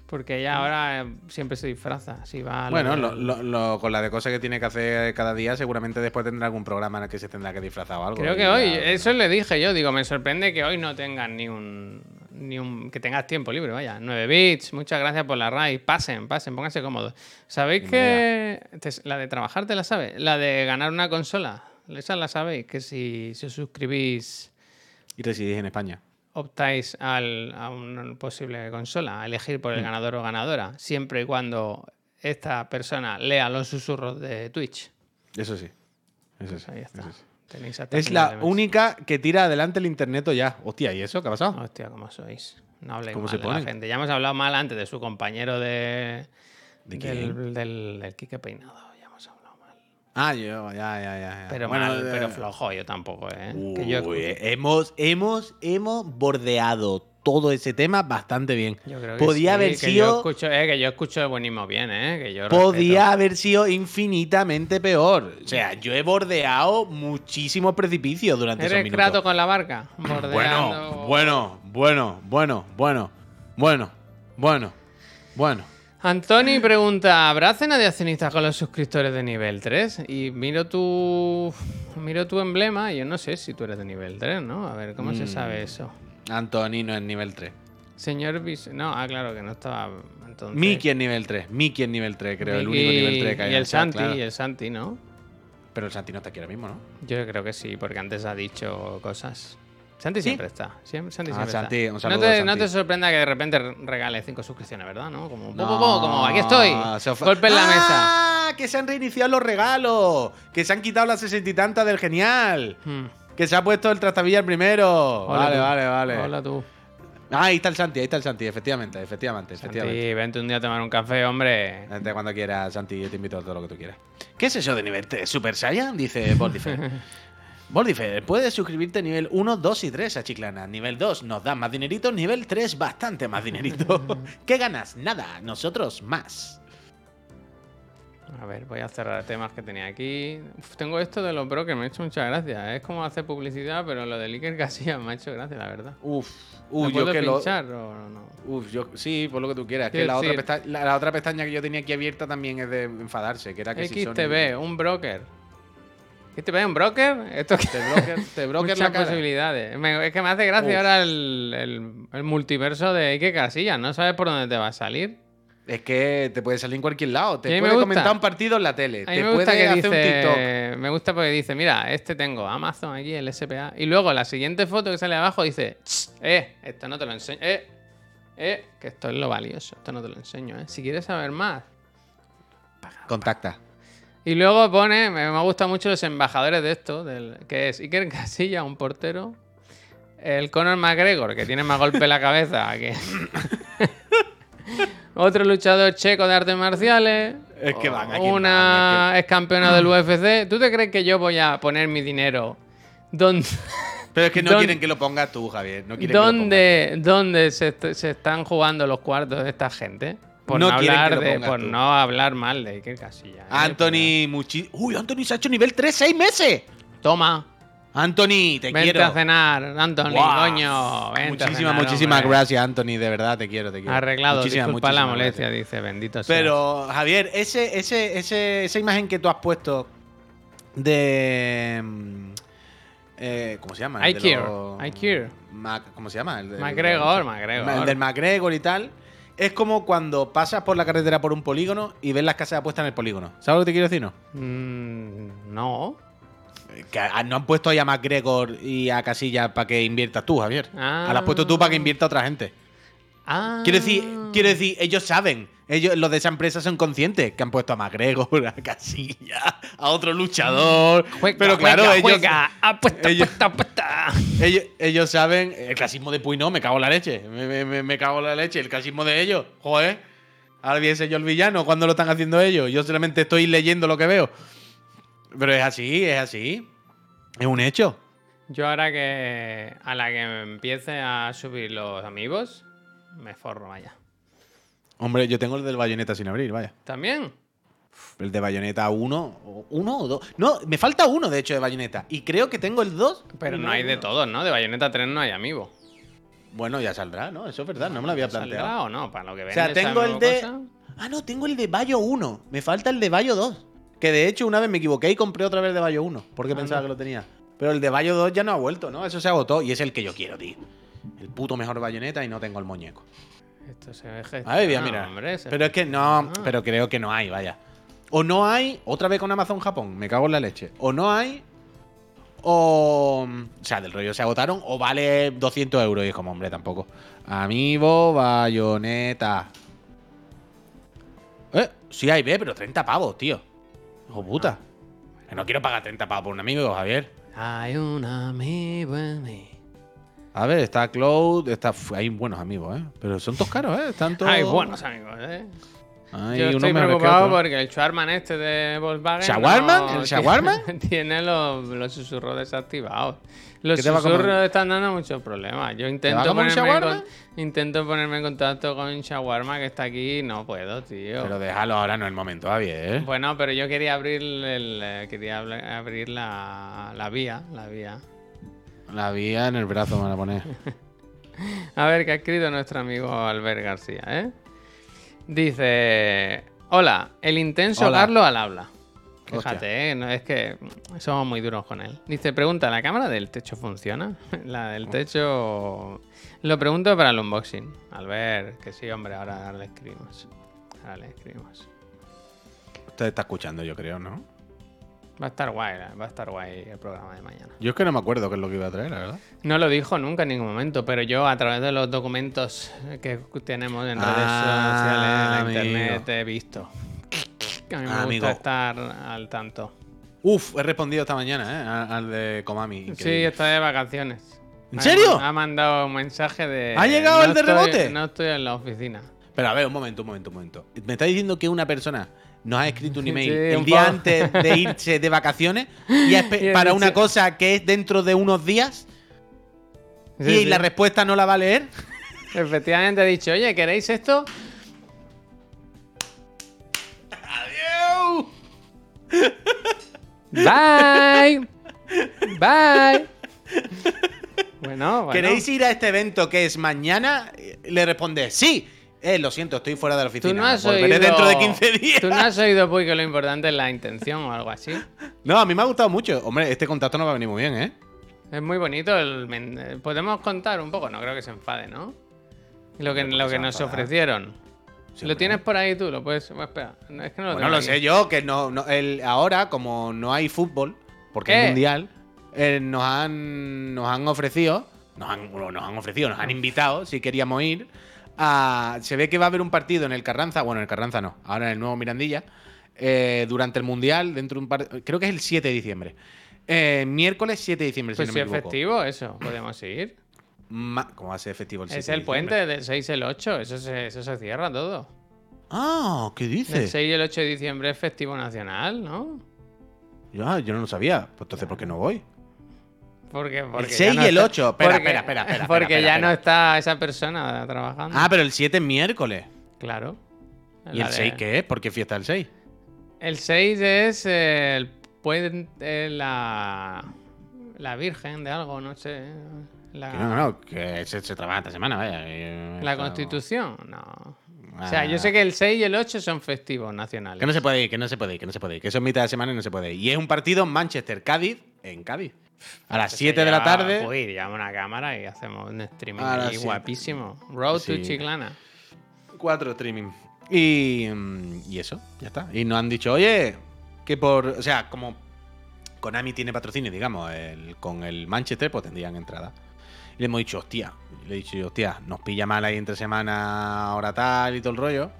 Porque ella ahora eh, siempre se disfraza. Si va a lo Bueno, lo- lo- lo- con la de cosas que tiene que hacer cada día, seguramente después tendrá algún programa en el que se tendrá que disfrazar o algo. Creo que hoy, eso le dije yo, digo, me sorprende que hoy no tengas ni un, ni un, que tengas tiempo libre, vaya. 9 bits, muchas gracias por la raid, pasen, pasen, pónganse cómodos. ¿Sabéis que te- la de trabajar te la sabe? La de ganar una consola, esa la sabéis, que si, si os suscribís Y residís en España. Optáis al- a una posible consola, a elegir Mm. por el ganador o ganadora, siempre y cuando esta persona lea los susurros de Twitch. Eso sí. Eso sí. Ahí está. eso sí. Tenéis hasta Es la única que tira adelante el internet ya. Hostia, ¿y eso qué ha pasado? Hostia, ¿cómo sois? No habléis ¿Cómo mal se de la gente. Ya hemos hablado mal antes de su compañero de... ¿De del, del, del Quique Peinado. Ya hemos hablado mal. Ah, yo, ya, ya, ya. ya. Pero Bueno, mal, eh, pero flojo yo tampoco, ¿eh? que yo, Uy, hemos, hemos, hemos bordeado todo ese tema bastante bien. yo creo que Podía sí, haber que Yo sido. escucho, eh, que yo escucho de buenismo bien, ¿eh? Que yo Podía haber sido infinitamente peor. O sea, yo he bordeado muchísimos precipicios durante respeto. esos ¿Eres minutos. crato con la barca? Bueno, Bordeando- bueno, bueno, bueno, bueno, bueno, bueno, bueno. Antoni pregunta, ¿habrá cena de accionistas con los suscriptores de nivel 3? Y miro tu miro tu emblema y yo no sé si tú eres de nivel 3, ¿no? A ver, ¿cómo se Mm. sabe eso? Antonino es nivel 3. Señor Vis... No, ah, claro, que no estaba entonces... Miki es nivel 3. Miki es nivel 3, creo. El Miki único nivel 3 que hay Y en el chat, Santi, claro. y el Santi, ¿no? Pero el Santi no está aquí ahora mismo, ¿no? Yo creo que sí, porque antes ha dicho cosas. Santi ¿Sí? siempre está. Siempre, Santi Ah, siempre Santi, está. un no, te, Santi. no te sorprenda que de repente regale cinco suscripciones, ¿verdad? ¿No? Como, No, po, po, como aquí estoy. Golpe en la mesa. ¡Ah! Que se han reiniciado los regalos. Que se han quitado las sesenta y tantas del genial. Hmm. Que se ha puesto el trastavilla el primero. Hola vale, tú. vale, vale. Hola tú. Ah, ahí está el Santi, ahí está el Santi, efectivamente, efectivamente, efectivamente. Santi, vente un día a tomar un café, hombre. Vente cuando quieras, Santi, yo te invito a todo lo que tú quieras. ¿Qué es eso de nivel 3? ¿Super Saiyan? Dice Boldifer. *laughs* Boldifer, puedes suscribirte nivel 1, 2 y 3 a Chiclana. Nivel 2 nos da más dinerito, nivel 3 bastante más dinerito. *laughs* ¿Qué ganas? Nada, nosotros más. A ver, voy a cerrar temas que tenía aquí. Uf, tengo esto de los brokers, me ha hecho mucha gracia. Es como hacer publicidad, pero lo de Iker Casillas me ha hecho gracia, la verdad. Uf, ¿Me uy, yo que lo... pinchar o no? Uf, yo sí, por lo que tú quieras. Que la otra, decir- pesta- la, la otra pestaña que yo tenía aquí abierta también es de enfadarse, que era que si XTB, un broker. ¿XTB, un broker? Esto que... Te broker, *laughs* te broker Muchas la cara. posibilidades. Me- es que me hace gracia Uf. ahora el, el- el multiverso de Iker Casillas. No sabes por dónde te va a salir. Es que te puede salir en cualquier lado. Te puede comentar un partido en la tele. A mí te me gusta puede que hacer un TikTok. dice... Me gusta porque dice, mira, este tengo Amazon aquí, el SPA. Y luego la siguiente foto que sale abajo dice, "Ch, eh, esto no te lo enseño. Eh, eh, que esto es lo valioso. Esto no te lo enseño, eh. Si quieres saber más. Contacta. Y luego pone, me, me gustan mucho los embajadores de esto, del, que es Iker Casillas, un portero. El Conor McGregor, que tiene más golpe en la cabeza que... *laughs* Otro luchador checo de artes marciales. Es que van, aquí Una es campeona del *clears throat* UFC. ¿Tú te crees que yo voy a poner mi dinero donde, Pero es que no ¿Dónde- quieren que lo pongas tú, Javier. No quieren que lo donde, donde se, est- se están jugando los cuartos de esta gente? Por No no, quieren que hablar, lo de, por tú. no hablar mal de Iker Casillas. ¿eh? Anthony, muchi... Uy, Anthony se ha hecho nivel 3, 6 meses. Toma. Anthony, te Vente quiero. a cenar, Anthony, Guau. coño. Vente a Muchísimas, cenar, muchísimas hombre. gracias, Anthony. De verdad, te quiero, te quiero. Arreglado, Muchísimas, disculpa la molestia, gracias. dice, bendito sea. Pero, Javier, ese, ese, ese, esa imagen que tú has puesto de. mm, eh, ¿Cómo se llama? Los- Ikir. Mac- ¿Cómo se llama? El de- McGregor, el- McGregor. El del McGregor y tal. Es como cuando pasas por la carretera por un polígono y ves las casas de apuestas en el polígono. ¿Sabes lo que te quiero decir, no? Mm, no. Que a- no han puesto ahí a McGregor y a Casilla para que inviertas tú, Javier. Ah. Ah. Lo has puesto tú para que invierta otra gente. Ah. Quiero decir, quiero decir, ellos saben. Ellos, los de esa empresa son conscientes que han puesto a McGregor, *laughs* a Casilla, a otro luchador. Juega, pero claro, juega, ellos, juega. Apuesta, ellos- apuesta, apuesta. ellos, ellos saben. El clasismo de Puy no, me cago en la leche. Me, me- me- me cago en la leche. El clasismo de ellos. Joder. Ahora bien sé yo el villano cuando lo están haciendo ellos. Yo solamente estoy leyendo lo que veo. Pero es así, es así. Es un hecho. Yo ahora que a la que me empiece a subir los amigos, me forro, vaya. Hombre, yo tengo el del bayoneta sin abrir, vaya. ¿También? El de bayoneta 1. o- ¿Uno o dos? No, me falta uno, de hecho, de bayoneta. Y creo que tengo el 2. Pero no hay de todos, ¿no? De Bayonetta 3 no hay amigo. Bueno, ya saldrá, ¿no? Eso es verdad, no me lo había ¿Saldrá planteado. o no? Para lo que O vende sea, tengo el de. cosa. Ah, no, tengo el de Bayo 1. Me falta el de Bayo 2. Que de hecho, una vez me equivoqué y compré otra vez el de Bayo 1. Porque Ah, pensaba que lo tenía. Pero el de Bayo 2 ya no ha vuelto, ¿no? Eso se agotó. Y es el que yo quiero, tío. El puto mejor bayoneta y no tengo el muñeco. Esto se ve gestionado, A ver, voy a mirar. hombre, se- Pero es que no, Ah. pero creo que no hay, vaya. O no hay, otra vez con Amazon Japón, me cago en la leche. O no hay, o. O sea, del rollo se agotaron, o vale 200 euros. Y es como, hombre, tampoco. Amiibo, bayoneta. Eh, sí hay, ve, pero 30 pavos, tío. Hijo puta. Que no quiero pagar 30 pavos por un amigo, Javier. Hay un amigo en mí. A ver, está Cloud, está. Hay buenos amigos, ¿eh? Pero son todos caros, ¿eh? Están todos. Hay buenos amigos, ¿eh? Hay Yo estoy preocupado porque el Schwarman este de Volkswagen. ¿Shawarman? no- ¿El Shawarman? *laughs* Tiene los, los susurros desactivados. Los susurros están dando muchos problemas. Yo intento ponerme, con- intento ponerme en contacto con Shawarma que está aquí y no puedo, tío. Pero déjalo ahora, no es el momento, Javier. Bueno, pero yo quería abrir el, eh, quería abrir la, la vía, la vía. La vía en el brazo me van a poner. *laughs* A ver qué ha escrito nuestro amigo Albert García, ¿eh? Dice, hola, el intenso Hola. Carlos al habla. Fíjate, ¿eh? no, es que somos muy duros con él. Dice, pregunta, ¿la cámara del techo funciona? *laughs* La del techo... Lo pregunto para el unboxing. Albert, que sí, hombre, ahora le escribimos. Ahora le escribimos. Usted está escuchando, yo creo, ¿no? Va a estar guay, va a estar guay el programa de mañana. Yo es que no me acuerdo qué es lo que iba a traer, la verdad. No lo dijo nunca en ningún momento, pero yo a través de los documentos que tenemos en redes Ah, sociales, en internet, he visto. Que a mí me Amigo. gusta estar al tanto. Uf, he respondido esta mañana, ¿eh? Al, de Komami. Sí, está de vacaciones. ¿En Ha- serio? Ha mandado un mensaje de. ¿Ha llegado el de estoy- rebote? No estoy en la oficina. Pero a ver, un momento, un momento, un momento. Me está diciendo que una persona nos ha escrito un email Sí, el un día antes de irse de vacaciones *laughs* y para una cosa que es dentro de unos días Sí, y sí. la respuesta no la va a leer. Efectivamente he dicho, oye, ¿queréis esto? ¡Adiós! *laughs* Bye. Bye. *laughs* Bueno, bueno. ¿Queréis ir a este evento que es mañana? Le responde, sí. Eh, lo siento, estoy fuera de la oficina. Tú no has Volveré oído... dentro de 15 días. Tú no has oído, Puy, que lo importante es la intención o algo así. No, a mí me ha gustado mucho. Hombre, este contacto no va a venir muy bien, ¿eh? Es muy bonito. El Podemos contar un poco, no creo que se enfade, ¿no? Lo que, ¿por qué lo que nos ofrecieron. Sí, lo tienes por ahí tú, lo puedes. bueno, espera, no, es que no lo Bueno, lo sé yo, que no, no- el, ahora, como no hay fútbol, porque ¿Qué? es mundial, eh, nos, han, nos han ofrecido, nos han, nos han ofrecido, nos han invitado, si queríamos ir, a, se ve que va a haber un partido en el Carranza, bueno, en el Carranza no, ahora en el nuevo Mirandilla, eh, durante el mundial, dentro de un par, creo que es el 7 de diciembre. Eh, miércoles 7 de diciembre, Pues si no me festivo, eso, podemos ir. Ma- ¿Cómo va a ser festivo el 7 Es de el diciembre? puente del 6 y el 8, eso se, eso se cierra todo. Ah, ¿qué El dices? 6 y el 8 de diciembre es festivo nacional, ¿no? Yo, yo no lo sabía, pues entonces ¿por qué no voy? Porque, porque ya 6 no y el está- 8. Espera, porque- espera, espera, espera, Porque espera, ya espera. no está esa persona trabajando. Ah, pero el 7 es miércoles. claro. ¿Y La el de- 6 qué es? ¿Por qué fiesta el 6? El 6 es eh, el puente, la, la Virgen de algo, no sé. La, Que no, no, no, que se, se trabaja esta semana, vaya. eh, la Constitución, no. O sea, yo Ah. sé que el 6 y el 8 son festivos nacionales. Que no se puede ir, que no se puede ir, que no se puede ir. Que eso es mitad de semana y no se puede ir. Y es un partido Manchester-Cádiz en Cádiz. A las Eso 7 de la tarde. Pues llevamos una cámara y hacemos un streaming ahí guapísimo. Road Sí. to Chiclana. Cuatro streaming. Y, mm, y eso, ya está. Y nos han dicho, oye, que por. O sea, como Konami tiene patrocinio, digamos, el- con el Manchester, pues tendrían entrada. Y le hemos dicho, hostia. Le he dicho, hostia, nos pilla mal ahí entre semana, hora tal y todo el rollo.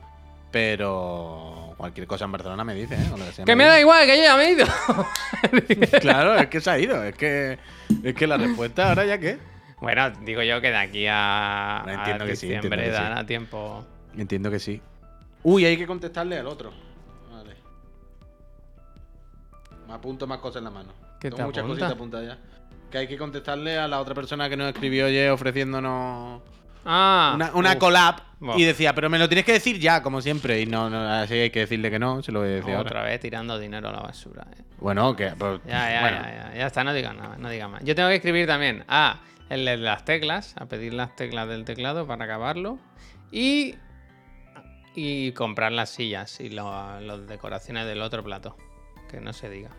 Pero cualquier cosa en Barcelona me dice, ¿eh? Sea Que me da igual, que yo ya me he ido. *laughs* Claro, es que se ha ido. Es que, es que la respuesta ahora ya qué. bueno, digo yo que de aquí a, No, a entiendo que sí, diciembre entiendo que sí. dará tiempo. Entiendo que sí. Uy, hay que contestarle al otro. Vale. Me apunto más cosas en la mano. ¿Qué Tengo te muchas apunta? cositas apuntadas ya. Que hay que contestarle a la otra persona que nos escribió ayer ofreciéndonos Ah, una, una uf, collab. Y decía, pero me lo tienes que decir ya, como siempre. Y no, no así hay que decirle que no, se lo voy a decir ahora. otra vez tirando dinero a la basura. eh. Bueno, que. pues, Ya, ya, bueno, ya, ya, ya está, no digas nada, no digas más. Yo tengo que escribir también a el de las teclas, a pedir las teclas del teclado para acabarlo. Y, y comprar las sillas y lo- las decoraciones del otro plato. Que no se diga.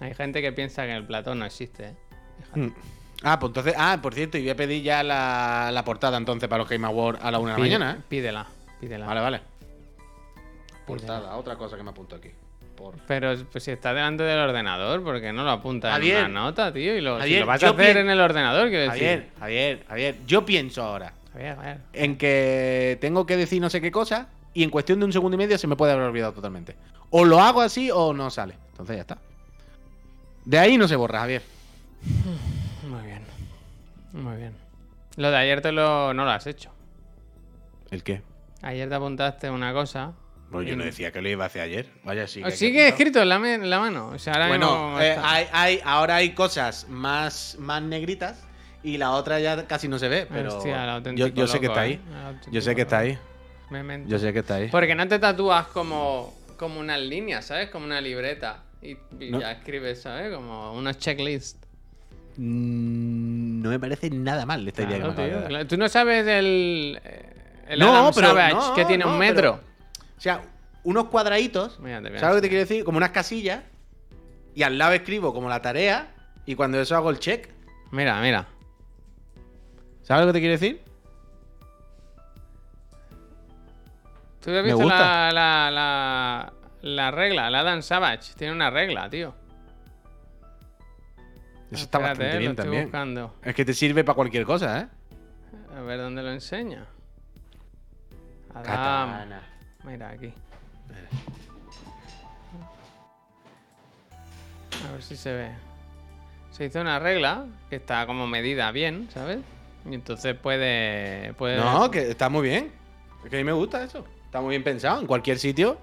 Hay gente que piensa que el plato no existe. eh. Fíjate. Mm. Ah, pues entonces. Ah, por cierto, y voy a pedir ya la, la portada entonces para los Game Awards a la una de la Pide- mañana, ¿eh? Pídela, pídela. Vale, vale. Pídela. Portada, otra cosa que me apunto aquí. Por... Pero pues, si está delante del ordenador, ¿por qué no lo apunta Javier. en una nota, tío? Y lo, si Javier, lo vas a hacer en el ordenador, quiero decir. Javier, Javier, Javier, yo pienso ahora Javier, Javier. en que tengo que decir no sé qué cosa y en cuestión de un segundo y medio se me puede haber olvidado totalmente. O lo hago así o no sale. Entonces ya está. De ahí no se borra, Javier. *laughs* Muy bien. Lo de ayer te lo, no lo has hecho. ¿El qué? Ayer te apuntaste una cosa. Pues yo no decía que lo iba a hacer ayer. Vaya, sí. Oh, que que Sigue apuntar. escrito en la, me- en la mano. O sea, ahora Bueno, eh, hay, hay- ahora hay cosas más, más negritas y la otra ya casi no se ve, pero Hostia, yo, yo sé que está ¿eh? ahí. Auténtico Yo sé que está ahí. Memento. Yo sé que está ahí. Porque no te tatúas como, como unas líneas, ¿sabes? Como una libreta. Y, y No. ya escribes, ¿sabes? Como una checklist. Mm, No me parece nada mal esta idea que Claro, me tío. Claro, Tú no sabes el, eh, el No, Adam pero- Savage no, que tiene no, un pero- metro. O sea, unos cuadraditos. ¿Sabes lo que te enseñar. quiero decir? Como unas casillas. Y al lado escribo como la tarea. Y cuando eso hago el check. Mira, mira. ¿Sabes lo que te quiero decir? ¿Tú has visto la, la, la, la regla? La Adam Savage tiene una regla, tío. Eso está Espérate, bastante eh, bien lo estoy también. buscando. Es que te sirve para cualquier cosa, ¿eh? A ver dónde lo enseña. Adam. Katana. Mira, aquí. A ver si se ve. Se hizo una regla que está como medida bien, ¿sabes? Y entonces puede. puede No, que está muy bien. Es que a mí me gusta eso. Está muy bien pensado. En cualquier sitio.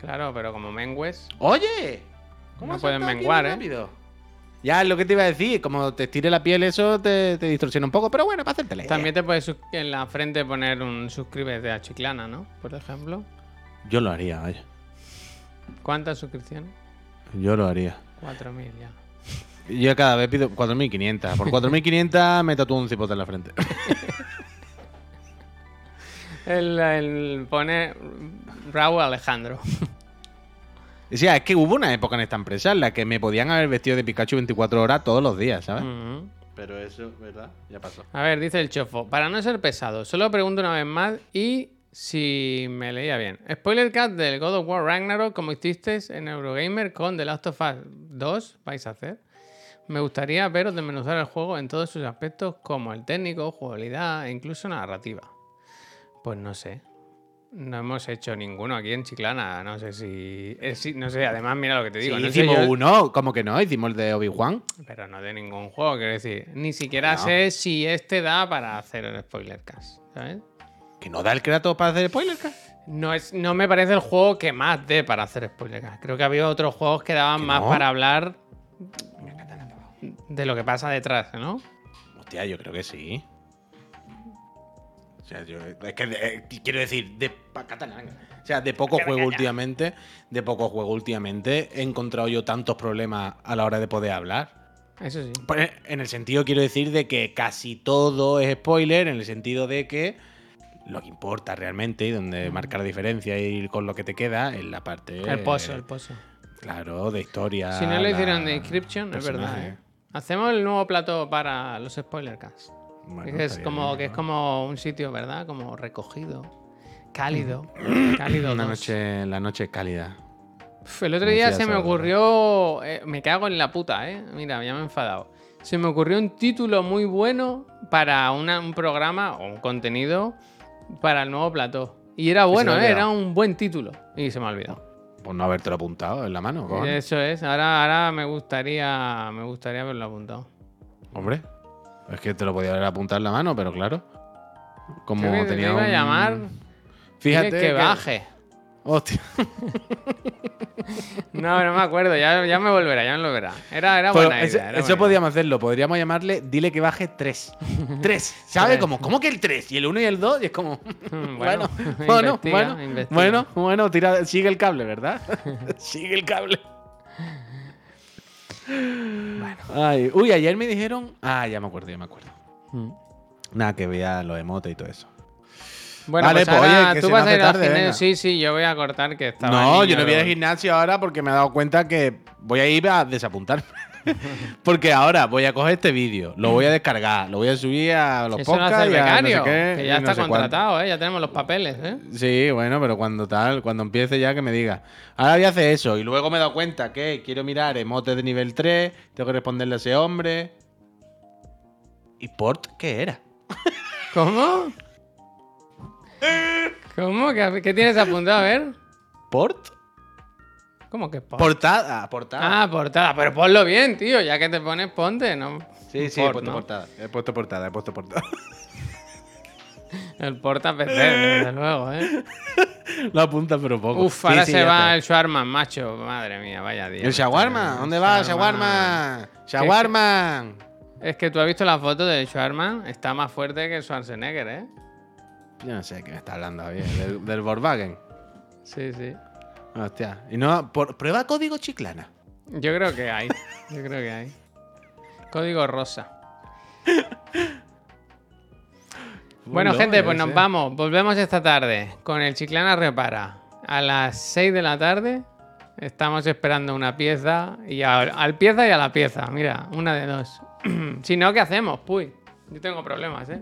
Claro, pero como mengues. ¡Oye! No has pueden menguar, ¿eh? rápido? Ya es lo que te iba a decir. Como te estire la piel, eso te, te distorsiona un poco. Pero bueno, para hacerte la También te puedes en la frente poner un suscríbete a Chiclana, ¿no? Por ejemplo. Yo lo haría, vaya. ¿Cuántas suscripciones? Yo lo haría. 4.000 ya. Yo cada vez pido 4.500. Por 4.500 me tatúo un cipote en la frente. *laughs* El, el pone Raúl Alejandro. *laughs* O sea, es que hubo una época en esta empresa en la que me podían haber vestido de Pikachu 24 horas todos los días, ¿sabes? Pero eso, ¿verdad? Ya pasó. A ver, dice el chofo. Para no ser pesado, solo pregunto una vez más y si me leía bien. Spoiler cat del God of War Ragnarok, como hicisteis en Eurogamer con The Last of Us 2, vais a hacer. Me gustaría veros desmenuzar el juego en todos sus aspectos, como el técnico, jugabilidad e incluso narrativa. Pues no sé. No hemos hecho ninguno aquí en Chiclana. No sé si. eh, no sé, además, mira lo que te digo. Sí, no sé hicimos yo- uno, ¿cómo que no? Hicimos el de Obi-Wan. Pero no de ningún juego, quiero decir. Ni siquiera No. sé si este da para hacer el spoiler cast, ¿sabes? Que no da el Kratos para hacer spoiler, ¿ca? No, es, no me parece el juego que más dé para hacer spoiler cast. Creo que había otros juegos que daban ¿Que más no? para hablar de lo que pasa detrás, ¿no? Hostia, yo creo que sí. O sea, yo, es que eh, quiero decir, de. O sea, de poco juego últimamente, de poco juego últimamente, he encontrado yo tantos problemas a la hora de poder hablar. Eso sí. Pues, En el sentido, quiero decir, de que casi todo es spoiler, en el sentido de que lo que importa realmente y donde marca la diferencia y con lo que te queda es la parte. El pozo, el pozo. Claro, de historia. Si no lo hicieron de Inscription, es verdad. ¿eh? Hacemos el nuevo plato para los spoiler cast. Bueno, es como bien, que es como un sitio, ¿verdad? Como recogido, cálido, cálido. Una dos. noche, la noche cálida. Uf, El otro día se me ocurrió. eh, me cago en la puta, ¿eh? Mira, ya me he enfadado. Se me ocurrió un título muy bueno para una- un programa o un contenido para el nuevo plató. Y era bueno, ¿eh? Era un buen título. Y se me ha olvidado. Por no habértelo apuntado en la mano, cojones. Eso es. Ahora, ahora me gustaría. Me gustaría haberlo apuntado. Hombre. Es que te lo podía haber apuntado en la mano, pero claro. Como Creo que te tenía iba a un- llamar. Fíjate Dile que, baje. Hostia. *laughs* No, no me acuerdo. Ya, ya me volverá, ya me volverá. Era, era buena eso, idea. era eso buena podríamos hacerlo. Podríamos llamarle Dile que baje 3. 3. *laughs* ¿Sabes? Como, ¿Cómo que el 3? Y el 1 y el 2. Y es como. *laughs* Bueno, bueno, bueno, investiga, bueno, investiga. bueno, bueno, tira, sigue el cable, ¿verdad? sigue el cable. Ay, uy, ayer me dijeron. Ah, ya me acuerdo, ya me acuerdo. Mm. Nada, que vea los emotes y todo eso. Bueno, Vale, pues pues, ahora oye, que tú se vas a ir al tarde, gimnasio. venga. Sí, sí, yo voy a cortar que estaba. No, yo no voy al gimnasio ahora porque me he dado cuenta que voy a ir a desapuntarme. Porque ahora voy a coger este vídeo, lo voy a descargar, lo voy a subir a los podcasts hace el y a no sé becario, qué, que ya no está cuánto. contratado, ¿eh? Ya tenemos los papeles, ¿eh? Sí, bueno, pero cuando tal, cuando empiece ya que me diga. Ahora voy a hacer eso y luego me he dado cuenta que quiero mirar emotes de nivel 3, tengo que responderle a ese hombre. ¿Y Port qué era? *laughs* ¿Cómo? *laughs* ¿Cómo? ¿Qué, qué tienes apuntado? A ver. ¿Port? ¿Cómo que pon? Portada, portada. Ah, portada. Pero ponlo bien, tío. Ya que te pones, ponte, ¿no? sí, sí, he Port, puesto ¿no? portada. He puesto portada, he puesto portada. El porta PC, desde *laughs* luego, ¿eh? Lo apunta pero poco. Uf, Sí, ahora sí, se ya va está. el shawarma, macho. Madre mía, vaya día. ¿El shawarma? ¿Dónde va el shawarma? ¡Shawarma! Es que tú has visto la foto del shawarma. Está más fuerte que Schwarzenegger, ¿eh? Yo no sé de qué me está hablando, Javier. Del, del Volkswagen. Sí, sí. Hostia. Y no, por, prueba código chiclana. Yo creo que hay. Yo creo que hay. Código rosa. *laughs* Bueno, gente, pues nos vamos. Volvemos esta tarde con el Chiclana Repara. A las 6 de la tarde estamos esperando una pieza. Y a- al pieza y a la pieza. Mira, una de dos. *clears throat* si no, ¿qué hacemos? Puy. Yo tengo problemas, ¿eh?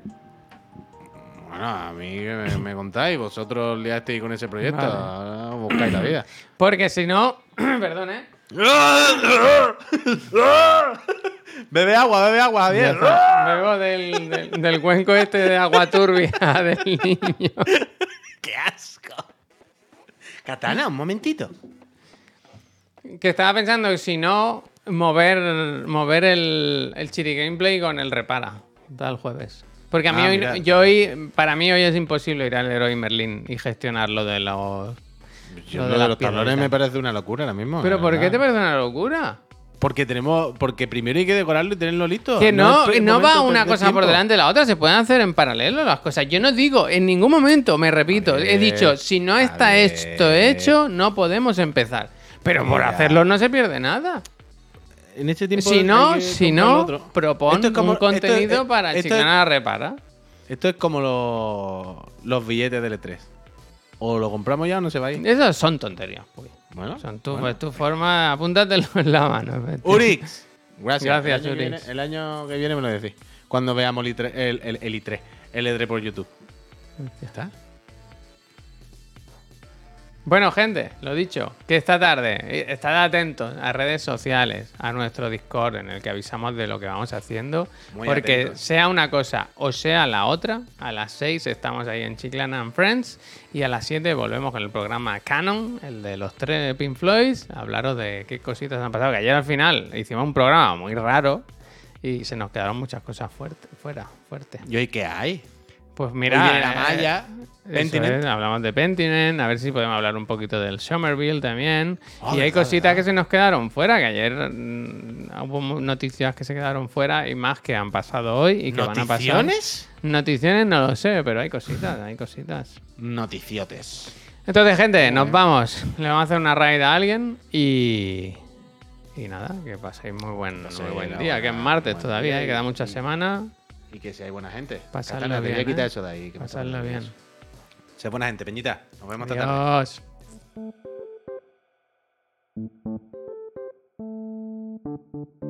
Bueno, a mí que me, me contáis. Vosotros liasteis con ese proyecto. Vale. Ahora buscáis la vida. *clears throat* Porque si no. *clears throat* Perdón, ¿eh? *laughs* Bebe agua, bebe agua, Javier. Bebo del, del- del cuenco este de agua turbia *laughs* del niño. ¡Qué asco! Katana, un momentito. Que estaba pensando que si no, mover, mover el, el Chiri Gameplay con el repara. Tal jueves. Porque a mí Ah, hoy, yo hoy, para mí hoy es imposible ir al Héroe Merlin y gestionar lo de los. Yo Lo lo de los talones me parece una locura ahora mismo. Pero ¿por qué te parece una locura? Porque tenemos, porque primero hay que decorarlo y tenerlo listo. Que no, no, va una cosa por delante de la otra, se pueden hacer en paralelo las cosas. Yo no digo en ningún momento, me repito, he dicho, si no está esto hecho, no podemos empezar. Pero por Mira. hacerlo no se pierde nada. En este tiempo Si no, si no, otro. propon Esto es como- un contenido esto es- para esto es- Chiclana Repara. Esto es como los, los billetes del E3. O lo compramos ya o no se va a ir. Esas son tonterías. pues. Bueno, Son tu, bueno. pues, tu forma, apúntatelo en la mano. Betty. Urix. *laughs* Gracias. Gracias, el año, que Urix. viene, el año que viene me lo decís. Cuando veamos el, I3, el, el, el I3. El E3 por YouTube. Ya está. Bueno, gente, lo dicho, que esta tarde, eh, estad atentos a redes sociales, a nuestro Discord en el que avisamos de lo que vamos haciendo, Muy porque atentos. sea una cosa o sea la otra, a las 6 estamos ahí en Chiclana and Friends y a las 7 volvemos con el programa Canon, el de los tres Pink Floyds, a hablaros de qué cositas han pasado, que ayer al final hicimos un programa muy raro y se nos quedaron muchas cosas fuerte, fuera, fuertes. ¿Y hoy qué hay? Pues mira, la eh, malla. Pentiment. es, hablamos de Pentiment, a ver si podemos hablar un poquito del Somerville también. Y hay verdad, cositas verdad. que se nos quedaron fuera, que ayer mm, hubo noticias que se quedaron fuera y más que han pasado hoy y que van a pasar. ¿Noticiones? Noticiones no lo sé, pero hay cositas, hay cositas. Noticiotes. Entonces, gente, nos vamos. Le vamos a hacer una raid a alguien y. Y nada, que paséis muy buen, muy buen día, que es martes todavía, día y queda mucha y- semana. Y que si hay buena gente. Pasarlo Katana, te voy a bien, quitar ¿eh? eso de ahí. que está bien. Se buena gente, Peñita. Nos vemos hasta tarde. Thank you.